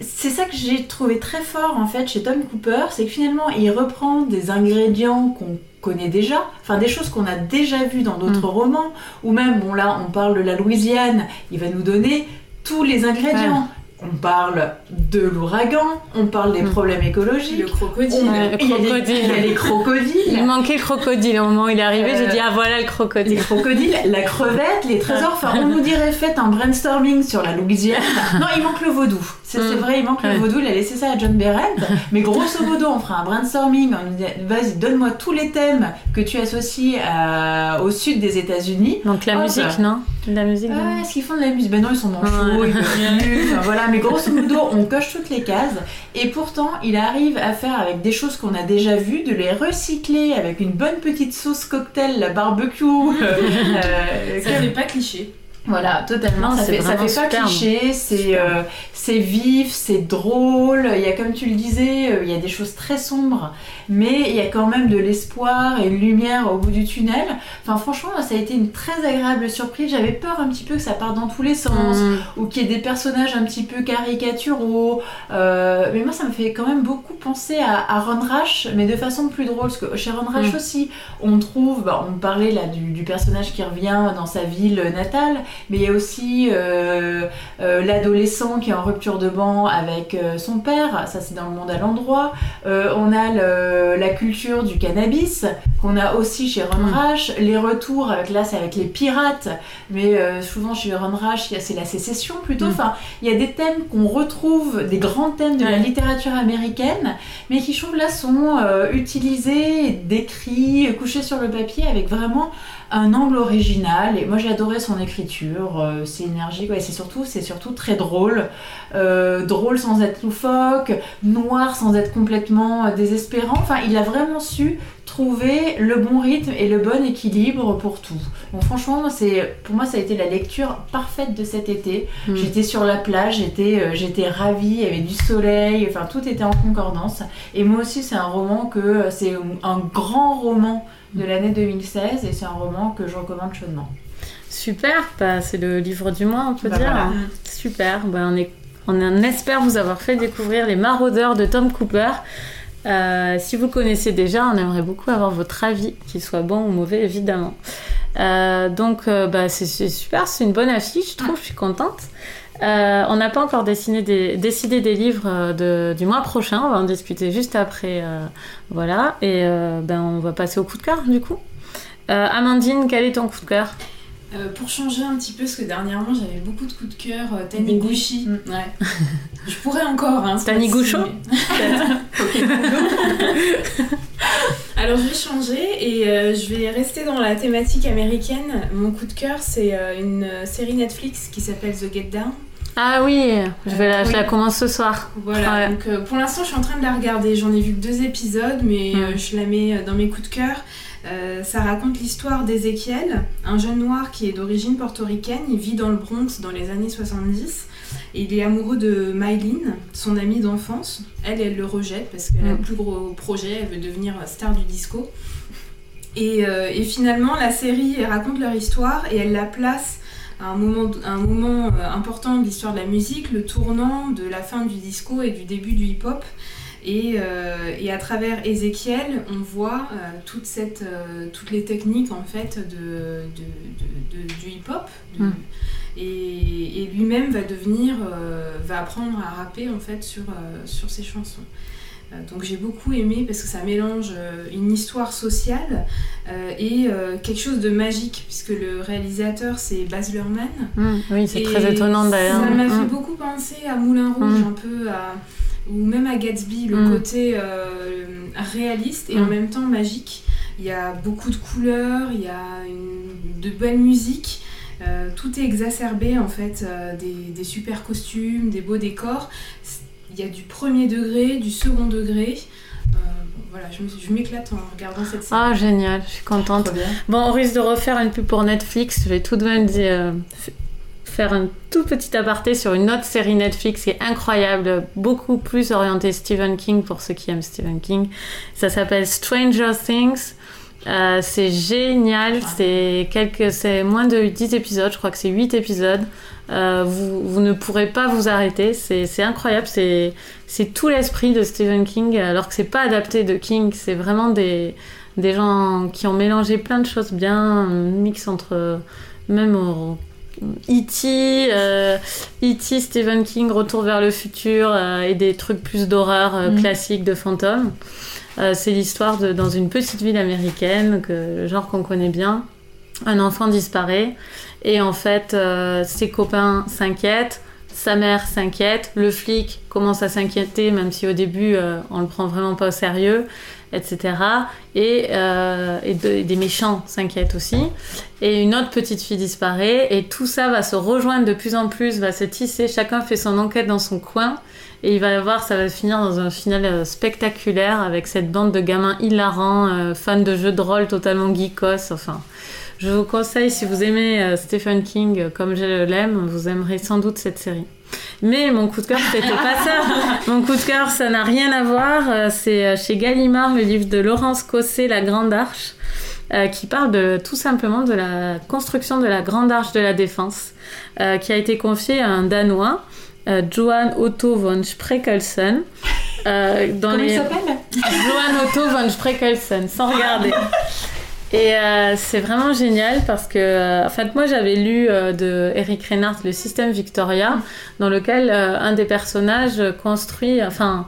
c'est ça que j'ai trouvé très fort en fait chez Tom Cooper, c'est que finalement il reprend des ingrédients qu'on connaît déjà, enfin des choses qu'on a déjà vues dans d'autres mm. romans, ou même, bon là on parle de la Louisiane, il va nous donner tous les ingrédients on parle de l'ouragan, on parle des hmm. problèmes écologiques. Le crocodile. il, y a les, crocodiles. Il manquait le crocodile. Au moment où il est arrivé, j'ai dit Ah voilà le crocodile. Les crocodiles, la crevette, les trésors. Enfin, on nous dirait faites un brainstorming sur la Louisiane. Non, il manque le vaudou. C'est hmm. vrai, il manque le vaudou. Il a laissé ça à John Berendt. Mais grosso modo, on fera un brainstorming. On dit Vas-y, donne-moi tous les thèmes que tu associes au sud des États-Unis. Donc la musique, non? La musique. Ah, est-ce qu'ils font de la musique? Ben non, ils sont manchots, ils enfin, voilà mais grosso modo, on coche toutes les cases. Et pourtant, il arrive à faire avec des choses qu'on a déjà vues, de les recycler avec une bonne petite sauce cocktail, la barbecue. euh, ça fait pas cliché. Voilà, totalement. ça fait, ça fait pas cliché, c'est euh, c'est vif, c'est drôle. Il y a, comme tu le disais, euh, il y a des choses très sombres, mais il y a quand même de l'espoir et une lumière au bout du tunnel. Enfin, franchement, ça a été une très agréable surprise. J'avais peur un petit peu que ça parte dans tous les sens, mm. ou qu'il y ait des personnages un petit peu caricaturaux. Euh, mais moi, ça me fait quand même beaucoup penser à, Ron Rash, mais de façon plus drôle. Parce que chez Ron Rash mm. aussi, on trouve, bah, on parlait là du, du personnage qui revient dans sa ville natale mais il y a aussi euh, euh, l'adolescent qui est en rupture de banc avec euh, son père, ça c'est dans le monde à l'endroit. on a la culture du cannabis, qu'on a aussi chez Ron Rash, les retours, avec là c'est avec les pirates, mais souvent chez Ron Rash c'est la sécession plutôt. Mm. Enfin, il y a des thèmes qu'on retrouve, des grands thèmes de la littérature américaine, mais qui je trouve là sont utilisés, décrits, couchés sur le papier avec vraiment un angle original. Et moi j'ai adoré son écriture. lecture, c'est énergique, ouais, c'est surtout, c'est surtout très drôle. drôle sans être loufoque, noir sans être complètement désespérant. Enfin, il a vraiment su trouver le bon rythme et le bon équilibre pour tout. Bon, franchement, c'est pour moi, ça a été la lecture parfaite de cet été. Mm. J'étais sur la plage, j'étais, euh, j'étais ravie, il y avait du soleil, enfin tout était en concordance. Et moi aussi, c'est un roman que euh, c'est un grand roman de mm. l'année 2016 et c'est un roman que je recommande chaudement. Super, bah, c'est le livre du mois, on peut bah, dire. Super, bah, on, est, on espère vous avoir fait découvrir Les Maraudeurs de Tom Cooper. Euh, si vous connaissez déjà, on aimerait beaucoup avoir votre avis, qu'il soit bon ou mauvais, évidemment. Euh, donc, euh, bah, c'est super, c'est une bonne affiche, je trouve, je suis contente. on n'a pas encore décidé des, livres du mois prochain, on va en discuter juste après. voilà, et ben, on va passer au coup de cœur, du coup. Amandine, quel est ton coup de cœur? Euh, pour changer un petit peu, parce que dernièrement j'avais beaucoup de coups de cœur, euh, Taniguchi. Mm. Ouais. je pourrais encore. Hein, Tanigucho Alors je vais changer et euh, je vais rester dans la thématique américaine. Mon coup de cœur, c'est une série Netflix qui s'appelle The Get Down. Ah oui, je, vais la, je la commence ce soir. Voilà, donc pour l'instant je suis en train de la regarder. J'en ai vu que deux épisodes, mais mm. je la mets dans mes coups de cœur. Euh, ça raconte l'histoire d'Ézéchiel, un jeune noir qui est d'origine portoricaine. Il vit dans le Bronx dans les années 70. Et il est amoureux de Mylene, son amie d'enfance. Elle, elle le rejette parce qu'elle a le mm. plus gros projet, elle veut devenir star du disco. Euh, et, finalement, la série raconte leur histoire et elle la place à un moment, un moment euh, important de l'histoire de la musique, le tournant de la fin du disco et du début du hip-hop. Euh, et, à travers Ézéchiel, on voit euh, toute cette, euh, toutes les techniques en fait de, du hip-hop. Hmm. Et, lui-même va devenir, va apprendre à rapper en fait sur, sur ses chansons. Donc j'ai beaucoup aimé parce que ça mélange une histoire sociale et quelque chose de magique puisque le réalisateur c'est Baz Luhrmann. Hmm. oui, c'est très étonnant d'ailleurs. Ça m'a fait hmm. beaucoup penser à Moulin Rouge, un peu à ou même à Gatsby, le mm. côté euh, réaliste et en mm. même temps magique. Il y a beaucoup de couleurs, il y a de belles musiques. Euh, tout est exacerbé en fait, euh, des, super costumes, des beaux décors. Il y a du premier degré, du second degré. voilà, je m'éclate en regardant cette série. Ah, génial, je suis contente. Bon, on risque de refaire une pub pour Netflix. Je vais tout de même dire, faire un tout petit aparté sur une autre série Netflix qui est incroyable, beaucoup plus orientée Stephen King pour ceux qui aiment Stephen King. Ça s'appelle Stranger Things. Euh, c'est génial, c'est quelques, c'est moins de 10 épisodes, je crois que c'est 8 épisodes. Euh, vous, vous, ne pourrez pas vous arrêter, c'est incroyable, c'est tout l'esprit de Stephen King, alors que c'est pas adapté de King, c'est vraiment des, des gens qui ont mélangé plein de choses bien, un mix entre même E.T., euh, E.T., Stephen King, Retour vers le futur euh, et des trucs plus d'horreur euh, mm. classiques de fantômes. c'est l'histoire de dans une petite ville américaine, que, genre qu'on connaît bien. Un enfant disparaît et en fait ses copains s'inquiètent, sa mère s'inquiète, le flic commence à s'inquiéter même si au début on le prend vraiment pas au sérieux etc. Et, euh, et, des méchants s'inquiètent aussi. Et une autre petite fille disparaît, et tout ça va se rejoindre de plus en plus, va se tisser, chacun fait son enquête dans son coin, et il va y avoir, ça va finir dans un final euh, spectaculaire avec cette bande de gamins hilarants, euh, fans de jeux de rôle totalement geekos, enfin... Je vous conseille, si vous aimez Stephen King comme je l'aime, vous aimerez sans doute cette série. Mais mon coup de cœur, c'était pas ça. Mon coup de cœur, ça n'a rien à voir. Euh, c'est euh, chez Gallimard, le livre de Laurence Cosset, La Grande Arche, euh, qui parle de, tout simplement de la construction de la Grande Arche de la Défense, qui a été confiée à un Danois, Johan Otto von Sprekelsen. Comment il s'appelle? Johan Otto von Sprekelsen, sans regarder. Et euh, c'est vraiment génial parce que, euh, en fait, moi j'avais lu euh, de Eric Reinhardt le système Victoria, dans lequel un des personnages construit, enfin,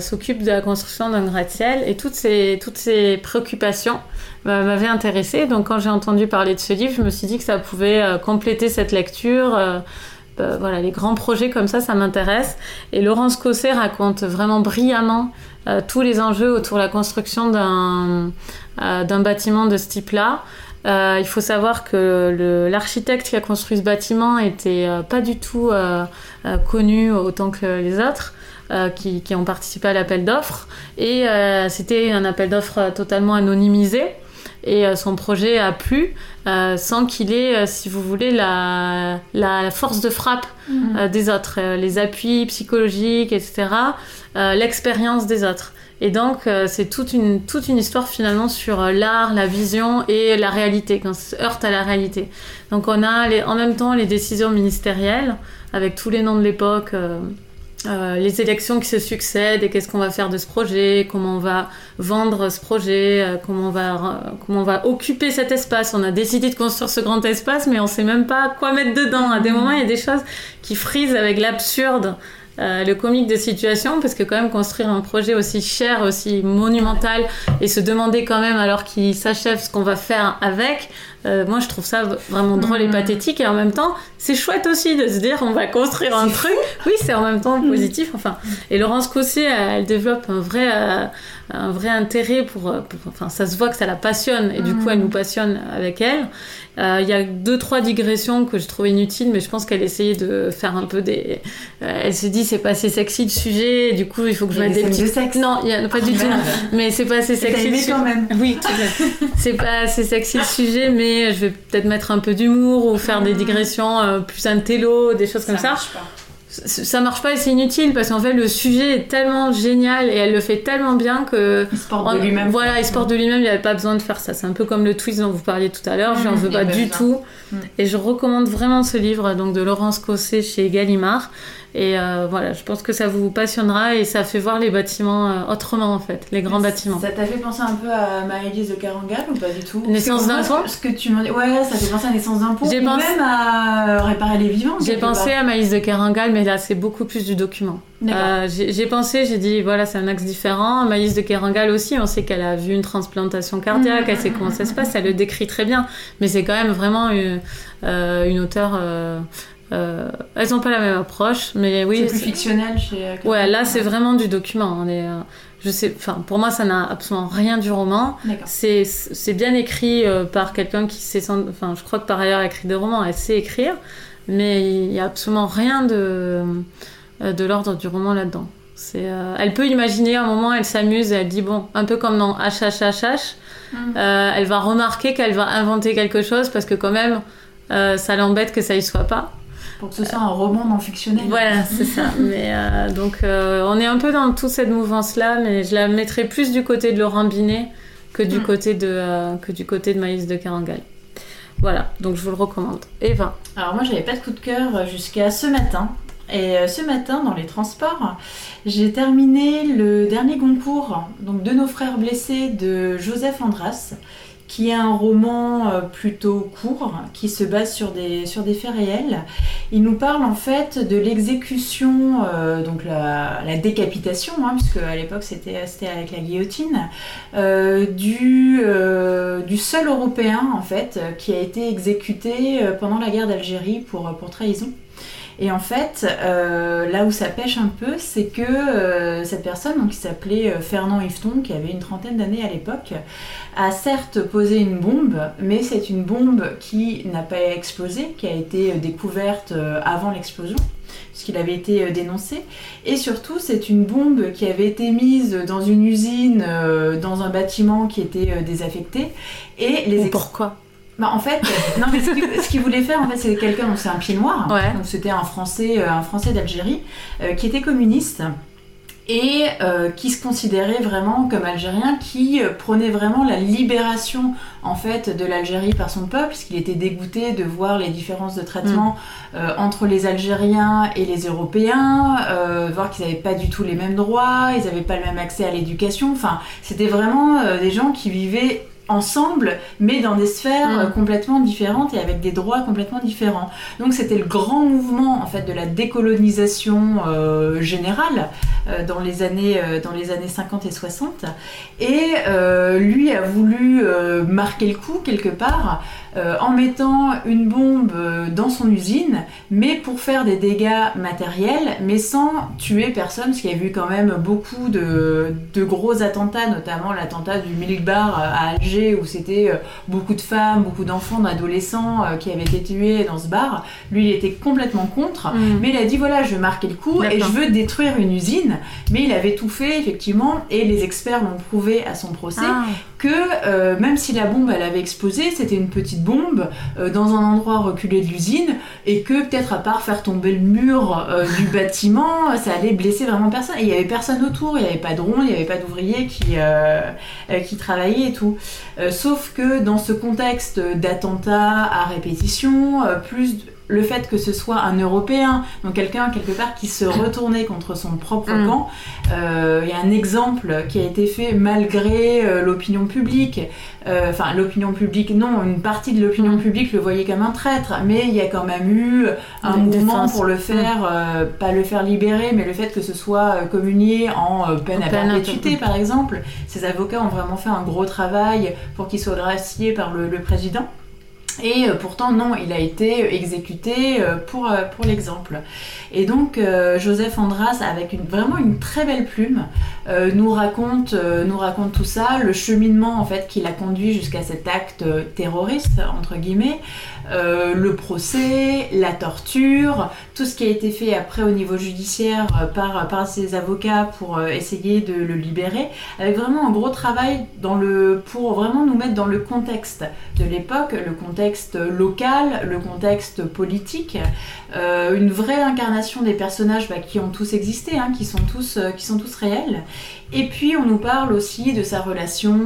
s'occupe de la construction d'un gratte-ciel et toutes ces, toutes ces préoccupations m'avaient intéressée. Donc quand j'ai entendu parler de ce livre, je me suis dit que ça pouvait compléter cette lecture. Voilà, les grands projets comme ça, ça m'intéresse. Et Laurence Cosset raconte vraiment brillamment tous les enjeux autour de la construction d'un euh, bâtiment de ce type-là. Euh, il faut savoir que l'architecte qui a construit ce bâtiment était euh, pas du tout euh, connu autant que les autres. Qui, ont participé à l'appel d'offres et c'était un appel d'offres totalement anonymisé et son projet a plu sans qu'il ait, si vous voulez, la, la force de frappe mmh. des autres, les appuis psychologiques, etc., l'expérience des autres. Et donc, euh, c'est toute une, toute une histoire finalement sur euh, l'art, la vision et la réalité, quand on se heurte à la réalité. Donc, on a les, en même temps les décisions ministérielles, avec tous les noms de l'époque, euh, les élections qui se succèdent et qu'est-ce qu'on va faire de ce projet, comment on va vendre ce projet, comment, on va, comment on va occuper cet espace. On a décidé de construire ce grand espace, mais on sait même pas quoi mettre dedans. À des moments, il y a des choses qui frisent avec l'absurde. Euh, le comique de situation, parce que quand même construire un projet aussi cher, aussi monumental, et se demander quand même alors qu'il s'achève ce qu'on va faire avec, euh, moi je trouve ça vraiment drôle et mm. pathétique, et en même temps c'est chouette aussi de se dire on va construire un truc. Oui, c'est en même temps mm. positif. Enfin, et Laurence Cossier, elle, développe un vrai, euh, un vrai intérêt pour, Enfin, ça se voit que ça la passionne, et du coup elle mm. nous passionne avec elle. Euh, il y a deux trois digressions que je trouvais inutiles, mais je pense qu'elle essayait de faire un peu des. Euh, elle s'est dit c'est pas assez sexy le sujet, du coup il faut que je mette des, petits. De sexe. Non, il y a pas du tout. Mais c'est pas assez sexy. Le quand même. Oui, c'est pas assez sexy le sujet, mais je vais peut-être mettre un peu d'humour ou faire des digressions euh, plus intello, des choses comme ça. Marche pas ça marche pas et c'est inutile parce qu'en fait le sujet est tellement génial et elle le fait tellement bien que il se porte de lui-même. voilà il se porte de lui-même il n'y avait pas besoin de faire ça. C'est un peu comme le twist dont vous parliez tout à l'heure je n'en veux pas du tout. Et je recommande vraiment ce livre donc de Laurence Cossé chez Gallimard et euh, voilà, je pense que ça vous passionnera et ça fait voir les bâtiments euh, autrement en fait, les grands bâtiments. Ça t'a fait penser un peu à Maëlys de Carangal ou pas du tout? Naissance d'un pont Ce que tu ouais, ça fait penser à Naissance d'un pont. Ou même à euh, Réparer les vivants. J'ai pensé à Maëlys de Carangal, mais là c'est beaucoup plus du document. j'ai pensé, j'ai dit voilà, c'est un axe différent. Maïs de Kerangal aussi, on sait qu'elle a vu une transplantation cardiaque, elle sait comment ça se passe, elle le décrit très bien, mais c'est quand même vraiment une, une auteure euh, elles n'ont pas la même approche, mais oui. C'est plus fictionnel chez. Euh, ouais, là c'est vraiment du document. On est, euh, je sais, enfin pour moi ça n'a absolument rien du roman. C'est c'est bien écrit par quelqu'un qui sait, enfin je crois que par ailleurs elle écrit des romans, elle sait écrire, mais il y a absolument rien de de l'ordre du roman là-dedans. C'est, elle peut imaginer un moment, elle s'amuse, elle dit bon, un peu comme dans HHHH, mm. elle va remarquer qu'elle va inventer quelque chose parce que quand même ça l'embête que ça y soit pas. Pour que ce soit un roman non fictionnel. Voilà, c'est ça. Mais euh, donc, euh, on est un peu dans toute cette mouvance-là, mais je la mettrais plus du côté de Laurent Binet que du, hmm. côté, de, euh, que du côté de Maïs de Carangal. Voilà, donc je vous le recommande. Eva Alors, moi, j'avais pas de coup de cœur jusqu'à ce matin. Et ce matin, dans les transports, j'ai terminé le dernier concours donc, de nos frères blessés de Joseph Andras qui est un roman euh, plutôt court, qui se base sur des, faits réels. Il nous parle en fait de l'exécution, euh, donc la, décapitation, hein, puisque à l'époque c'était avec la guillotine, euh, du, seul Européen en fait qui a été exécuté pendant la guerre d'Algérie pour trahison. Et en fait, euh, là où ça pêche un peu, c'est que euh, cette personne, donc, qui s'appelait euh, Fernand Yveton, qui avait une trentaine d'années à l'époque, a certes posé une bombe, mais c'est une bombe qui n'a pas explosé, qui a été découverte avant l'explosion puisqu'il avait été dénoncé. Et surtout, c'est une bombe qui avait été mise dans une usine, dans un bâtiment qui était désaffecté. Et les pourquoi? Bah, en fait, non, mais ce qu'il voulait faire, en fait, c'est quelqu'un, donc c'est un Pinoir, donc c'était un Français, euh, un Français d'Algérie, euh, qui était communiste et euh, qui se considérait vraiment comme algérien, qui prenait vraiment la libération en fait de l'Algérie par son peuple, puisqu'il était dégoûté de voir les différences de traitement mm. entre les Algériens et les Européens, voir qu'ils n'avaient pas du tout les mêmes droits, ils n'avaient pas le même accès à l'éducation. Enfin, c'était vraiment des gens qui vivaient ensemble, mais dans des sphères mm. complètement différentes et avec des droits complètement différents. Donc c'était le grand mouvement en fait de la décolonisation euh, générale euh, dans les années euh, dans les années 50 et 60 et lui a voulu marquer le coup quelque part euh, en mettant une bombe euh, dans son usine, mais pour faire des dégâts matériels, mais sans tuer personne, parce qu'il y a eu quand même beaucoup de, de gros attentats, notamment l'attentat du Milk Bar à Alger, où c'était euh, beaucoup de femmes, beaucoup d'enfants, d'adolescents euh, qui avaient été tués dans ce bar. Lui, il était complètement contre, Mm. mais il a dit voilà, je vais marquer le coup et je veux détruire une usine, mais il avait tout fait effectivement, et les experts l'ont prouvé à son procès Ah, que euh, même si la bombe elle avait explosé, c'était une petite bombe euh, dans un endroit reculé de l'usine et que peut-être à part faire tomber le mur euh, du bâtiment, ça allait blesser vraiment personne. Et il y avait personne autour, il n'y avait pas de rond, il n'y avait pas d'ouvriers qui, qui travaillaient et tout. Sauf que dans ce contexte d'attentats à répétition, plus le fait que ce soit un Européen, donc quelqu'un quelque part qui se retournait contre son propre Mm. camp, euh, il y a un exemple qui a été fait malgré euh, l'opinion publique. Euh, Enfin, l'opinion publique, non, une partie de l'opinion publique le voyait comme un traître, mais il y a quand même eu un Une mouvement défense. pour le faire, euh, pas le faire libérer, mais le fait que ce soit communié en peine En à perpétuité, par exemple. Ces avocats ont vraiment fait un gros travail pour qu'il soit gracié par le, le président. Et euh, pourtant, non, il a été exécuté euh, pour, euh, pour l'exemple. Et donc, Joseph Andras, avec vraiment une très belle plume, nous, raconte, nous raconte tout ça, le cheminement en fait qui l'a conduit jusqu'à cet acte terroriste, entre guillemets, euh, le procès, la torture, tout ce qui a été fait après au niveau judiciaire euh, par, par ses avocats pour euh, essayer de le libérer, avec vraiment un gros travail dans le, pour vraiment nous mettre dans le contexte de l'époque, le contexte local, le contexte politique, une vraie incarnation des personnages bah, qui ont tous existé, hein, qui, sont tous, qui sont tous réels. Et puis on nous parle aussi de sa relation,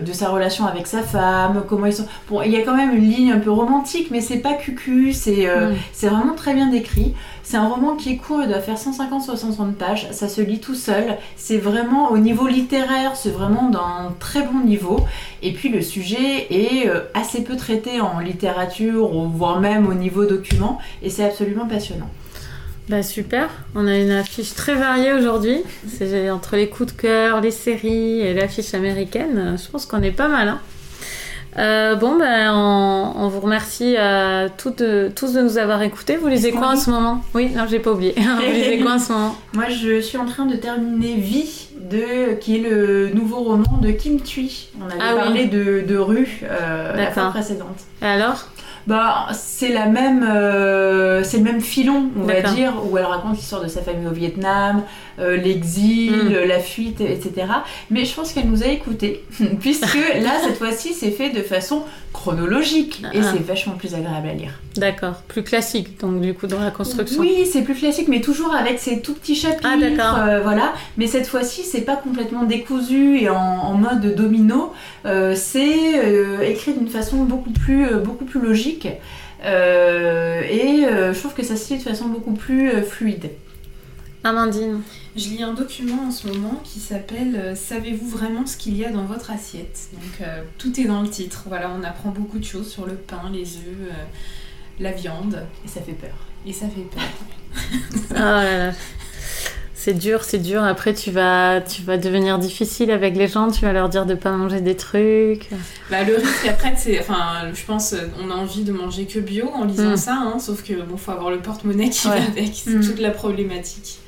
de sa relation avec sa femme, comment ils sont. Bon, il y a quand même une ligne un peu romantique, mais c'est pas cucu, c'est euh, c'est vraiment très bien décrit. C'est un roman qui est court, il doit faire 150-160 pages, ça se lit tout seul. C'est vraiment au niveau littéraire, c'est vraiment d'un très bon niveau. Et puis le sujet est euh, assez peu traité en littérature, voire même au niveau document, et c'est absolument passionnant. Bah super, on a une affiche très variée aujourd'hui. C'est entre les coups de cœur, les séries et l'affiche américaine. Je pense qu'on est pas mal. hein. Euh, bon, ben on, on vous remercie toutes, tous de nous avoir écoutés. Vous lisez quoi en ce moment? Oui, non, j'ai pas oublié. vous lisez quoi en ce moment? Moi, je suis en train de terminer Vie, de, qui est le nouveau roman de Kim Thuy. On avait Ah oui. parlé de, de Rue euh, la fois précédente. Et alors? Bah, c'est la même, euh, c'est le même filon, on va dire, où elle raconte l'histoire de sa famille au Vietnam, euh, l'exil, Mm. la fuite, etc. Mais je pense qu'elle nous a écoutés, puisque là, cette fois-ci, c'est fait de façon chronologique et Ah. c'est vachement plus agréable à lire. D'accord, plus classique, donc du coup dans la construction. Oui, c'est plus classique, mais toujours avec ces tout petits chapitres, Ah, d'accord. euh, voilà. Mais cette fois-ci, c'est pas complètement décousu et en, en mode domino. Euh, c'est euh, écrit d'une façon beaucoup plus, euh, beaucoup plus logique. Euh, et euh, je trouve que ça se lit de façon beaucoup plus euh, fluide. Amandine. Je lis un document en ce moment qui s'appelle euh, Savez-vous vraiment ce qu'il y a dans votre assiette? Donc euh, tout est dans le titre. Voilà, on apprend beaucoup de choses sur le pain, les œufs, euh, la viande, Et ça fait peur. et ça fait peur. Oh là là. C'est dur, c'est dur. Après, tu vas, tu vas devenir difficile avec les gens. Tu vas leur dire de pas manger des trucs. Bah, le risque après, c'est, enfin, je pense, on a envie de manger que bio en lisant Mm. ça, hein, sauf que bon, faut avoir le porte-monnaie qui Ouais. va avec. C'est Mm. toute la problématique.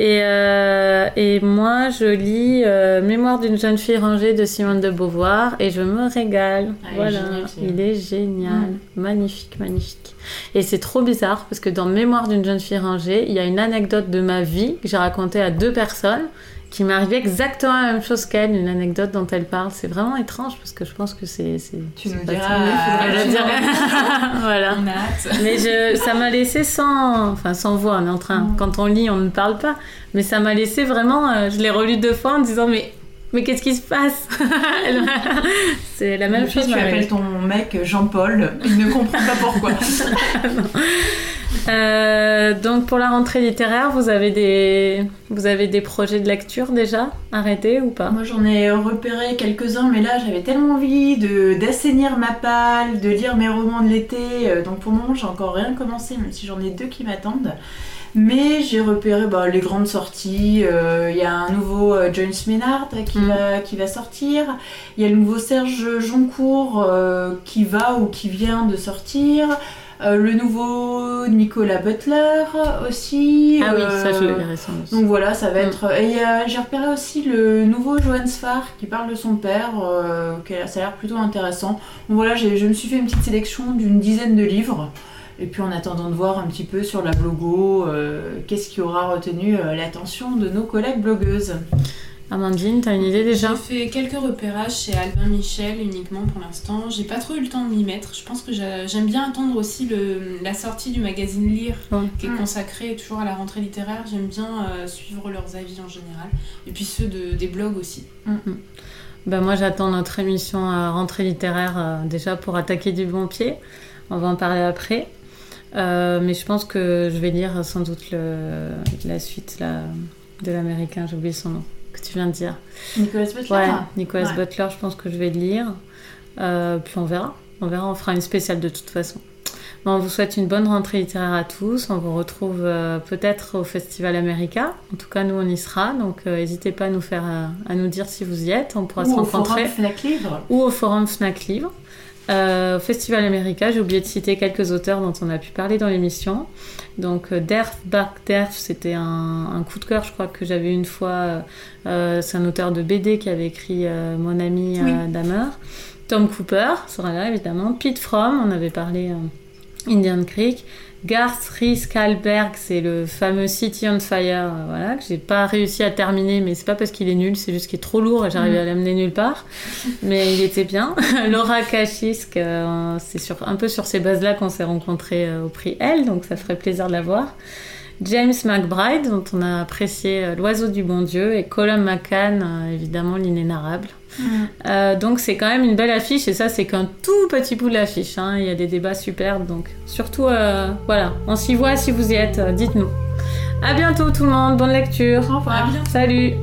Et, euh, et moi, je lis euh, Mémoire d'une jeune fille rangée de Simone de Beauvoir et je me régale. Ah, il est voilà, génial, il est génial. Magnifique, magnifique. Et c'est trop bizarre parce que dans Mémoire d'une jeune fille rangée, il y a une anecdote de ma vie que j'ai racontée à deux personnes qui m'est arrivée exactement la même chose qu'elle, une anecdote dont elle parle. C'est vraiment étrange parce que je pense que c'est. Tu nous diras, tu dire- nous voilà. Mais je, ça m'a laissé sans, enfin sans voix, on est en train. Mm. Quand on lit, on ne parle pas. Mais ça m'a laissé vraiment. euh, je l'ai relu deux fois en disant mais mais qu'est-ce qui se passe? C'est la même chose. tu appelles ton mec Jean-Paul, il ne comprend pas pourquoi. Euh, donc pour la rentrée littéraire, vous avez des vous avez des projets de lecture déjà arrêtés ou pas? Moi j'en ai repéré quelques-uns, mais là j'avais tellement envie de d'assainir ma palle, de lire mes romans de l'été. euh, Donc pour le moment j'ai encore rien commencé, même si j'en ai deux qui m'attendent. Mais j'ai repéré bah, les grandes sorties. Euh, Il y a un nouveau euh, John Maynard qui, Mm. va, qui va sortir. Il y a le nouveau Serge Joncourt qui va ou qui vient de sortir. Euh, le nouveau Nicolas Butler aussi. Ah oui, ça je l'ai récemment. aussi. donc voilà, ça va Mm. être. Et j'ai repéré aussi le nouveau Johan Sfar qui parle de son père, euh, qui a- ça a l'air plutôt intéressant. Donc voilà, je me suis fait une petite sélection d'une dizaine de livres. Et puis en attendant de voir un petit peu sur la blogo, euh, qu'est-ce qui aura retenu euh, l'attention de nos collègues blogueuses. Amandine, t'as une idée déjà J'ai fait quelques repérages chez Albin Michel uniquement pour l'instant. J'ai pas trop eu le temps de m'y mettre. Je pense que j'a- j'aime bien attendre aussi le, la sortie du magazine Lire, Ouais. qui est Mm. consacré toujours à la rentrée littéraire. J'aime bien euh, suivre leurs avis en général. Et puis ceux de, des blogs aussi. Ben moi j'attends notre émission à rentrée littéraire euh, déjà pour attaquer du bon pied. On va en parler après. Euh, mais je pense que je vais lire sans doute le, la suite là, de l'américain, j'ai oublié son nom, que tu viens de dire. Nicolas Butler Ouais, Nicolas Ouais. Butler, je pense que je vais le lire. Euh, puis on verra. On verra, on fera une spéciale de toute façon. Bon, on vous souhaite une bonne rentrée littéraire à tous. On vous retrouve euh, peut-être au Festival America. En tout cas, nous, on y sera. Donc, euh, n'hésitez pas à nous, faire, à nous dire si vous y êtes. On pourra se Ou rencontrer. forum Fnac Livre. Ou au Forum Fnac Livre. Euh, au Festival America, j'ai oublié de citer quelques auteurs dont on a pu parler dans l'émission. Donc, euh, Derf Bark Derf, c'était un, un coup de cœur, je crois que j'avais une fois. Euh, c'est un auteur de BD qui avait écrit euh, Mon ami Oui. Damer. Tom Cooper sera là, évidemment. Pete Fromm, on avait parlé Indian Creek. Garth Rhys Kalberg, c'est le fameux City on Fire, euh, voilà, que j'ai pas réussi à terminer, mais c'est pas parce qu'il est nul, c'est juste qu'il est trop lourd et j'arrivais à l'amener nulle part. Mais il était bien. Laura Kachisk, euh, c'est sur, un peu sur ces bases-là qu'on s'est rencontrés euh, au prix L, donc ça ferait plaisir de la voir. James McBride, dont on a apprécié euh, L'oiseau du bon Dieu, et Colin McCann, évidemment l'inénarrable. Euh, donc c'est quand même une belle affiche et ça c'est qu'un tout petit bout de l'affiche. hein. Il y a des débats superbes donc surtout euh, voilà, on s'y voit si vous y êtes, euh, dites-nous. À bientôt tout le monde, bonne lecture. Au revoir. À bientôt. Salut